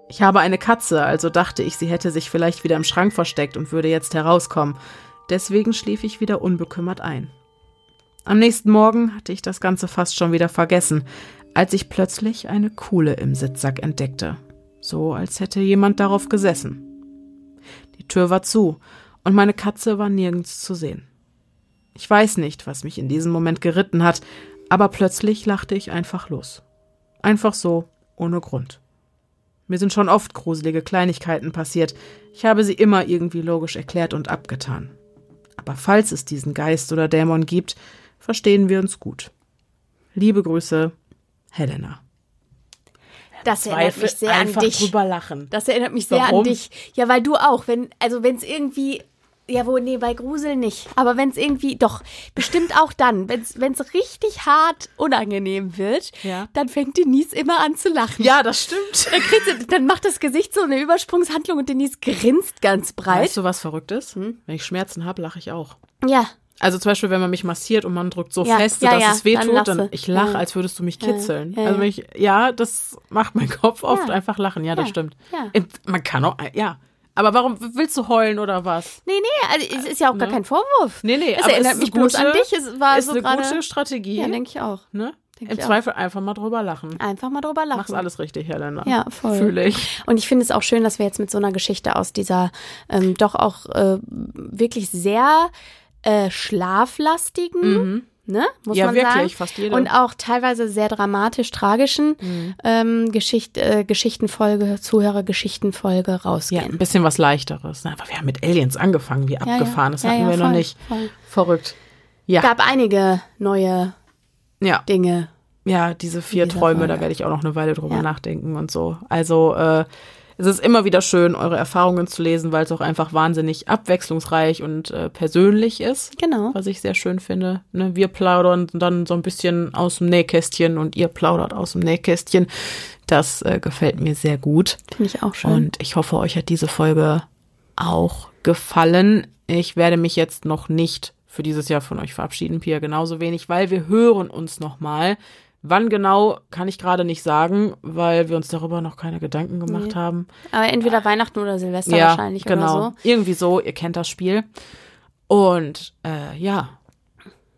Ich habe eine Katze, also dachte ich, sie hätte sich vielleicht wieder im Schrank versteckt und würde jetzt herauskommen. Deswegen schlief ich wieder unbekümmert ein. Am nächsten Morgen hatte ich das Ganze fast schon wieder vergessen, als ich plötzlich eine Kuhle im Sitzsack entdeckte so als hätte jemand darauf gesessen. Die Tür war zu, und meine Katze war nirgends zu sehen. Ich weiß nicht, was mich in diesem Moment geritten hat, aber plötzlich lachte ich einfach los. Einfach so, ohne Grund. Mir sind schon oft gruselige Kleinigkeiten passiert. Ich habe sie immer irgendwie logisch erklärt und abgetan. Aber falls es diesen Geist oder Dämon gibt, verstehen wir uns gut. Liebe Grüße, Helena. Das erinnert mich sehr an dich. drüber lachen. Das erinnert mich sehr Warum? an dich. Ja, weil du auch, wenn, also wenn es irgendwie, ja, wo, nee, bei Grusel nicht. Aber wenn es irgendwie, doch, bestimmt auch dann, wenn es richtig hart unangenehm wird, Ja. dann fängt Denise immer an zu lachen. Ja, das stimmt. Dann, sie, dann macht das Gesicht so eine Übersprungshandlung und Denise grinst ganz breit. Weißt du, was verrückt ist? Wenn ich Schmerzen habe, lache ich auch. Ja, Also zum Beispiel, wenn man mich massiert und man drückt so Ja, fest, ja, dass ja, es weh dann tut, dann, du. ich lache, als würdest du mich kitzeln. Also ich, ja, das macht mein Kopf oft einfach lachen. Ja, das stimmt. Man kann auch, ja. Aber warum willst du heulen oder was? nee, nee, also es ist ja auch gar kein Vorwurf. Nee, nee, Es aber erinnert mich bloß gute, an dich. Es war ist so eine gerade. gute Strategie. Ja, denke ich auch. ne? Denk Im ich auch. Zweifel einfach mal drüber lachen. Einfach mal drüber lachen. Machst alles richtig, Helena. Ja, voll. Fühle ich. Und ich finde es auch schön, dass wir jetzt mit so einer Geschichte aus dieser ähm, doch auch äh, wirklich sehr äh, schlaflastigen, ne, muss Mhm. Ja, man wirklich, sagen, fast jede. Mhm. und auch teilweise sehr dramatisch tragischen ähm, Geschicht, äh, Geschichtenfolge, Zuhörergeschichtenfolge Ja, rausgehen. ein bisschen was leichteres. Na, Aber wir haben mit Aliens angefangen, wie ja. abgefahren. Das Ja, hatten ja, wir noch voll, nicht. voll. Verrückt. Ja, gab einige neue ja. Dinge. Ja, diese vier Träume, Folge. da werde ich auch noch eine Weile drüber Ja. nachdenken und so. Also äh, es ist immer wieder schön, eure Erfahrungen zu lesen, weil es auch einfach wahnsinnig abwechslungsreich und äh, persönlich ist. Genau. Was ich sehr schön finde. Ne? Wir plaudern dann so ein bisschen aus dem Nähkästchen und ihr plaudert aus dem Nähkästchen. Das äh, gefällt mir sehr gut. Finde ich auch schön. Und ich hoffe, euch hat diese Folge auch gefallen. Ich werde mich jetzt noch nicht für dieses Jahr von euch verabschieden, Pia, genauso wenig, weil wir hören uns nochmal. Wann genau, kann ich gerade nicht sagen, weil wir uns darüber noch keine Gedanken gemacht Nee. haben. Aber entweder Weihnachten oder Silvester ja, wahrscheinlich genau. oder so. Irgendwie so, ihr kennt das Spiel. Und äh, ja,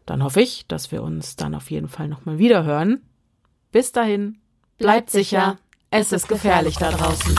dann hoffe ich, dass wir uns dann auf jeden Fall nochmal wieder hören. Bis dahin, bleibt, Bleibt sicher. sicher. Es ist gefährlich da draußen.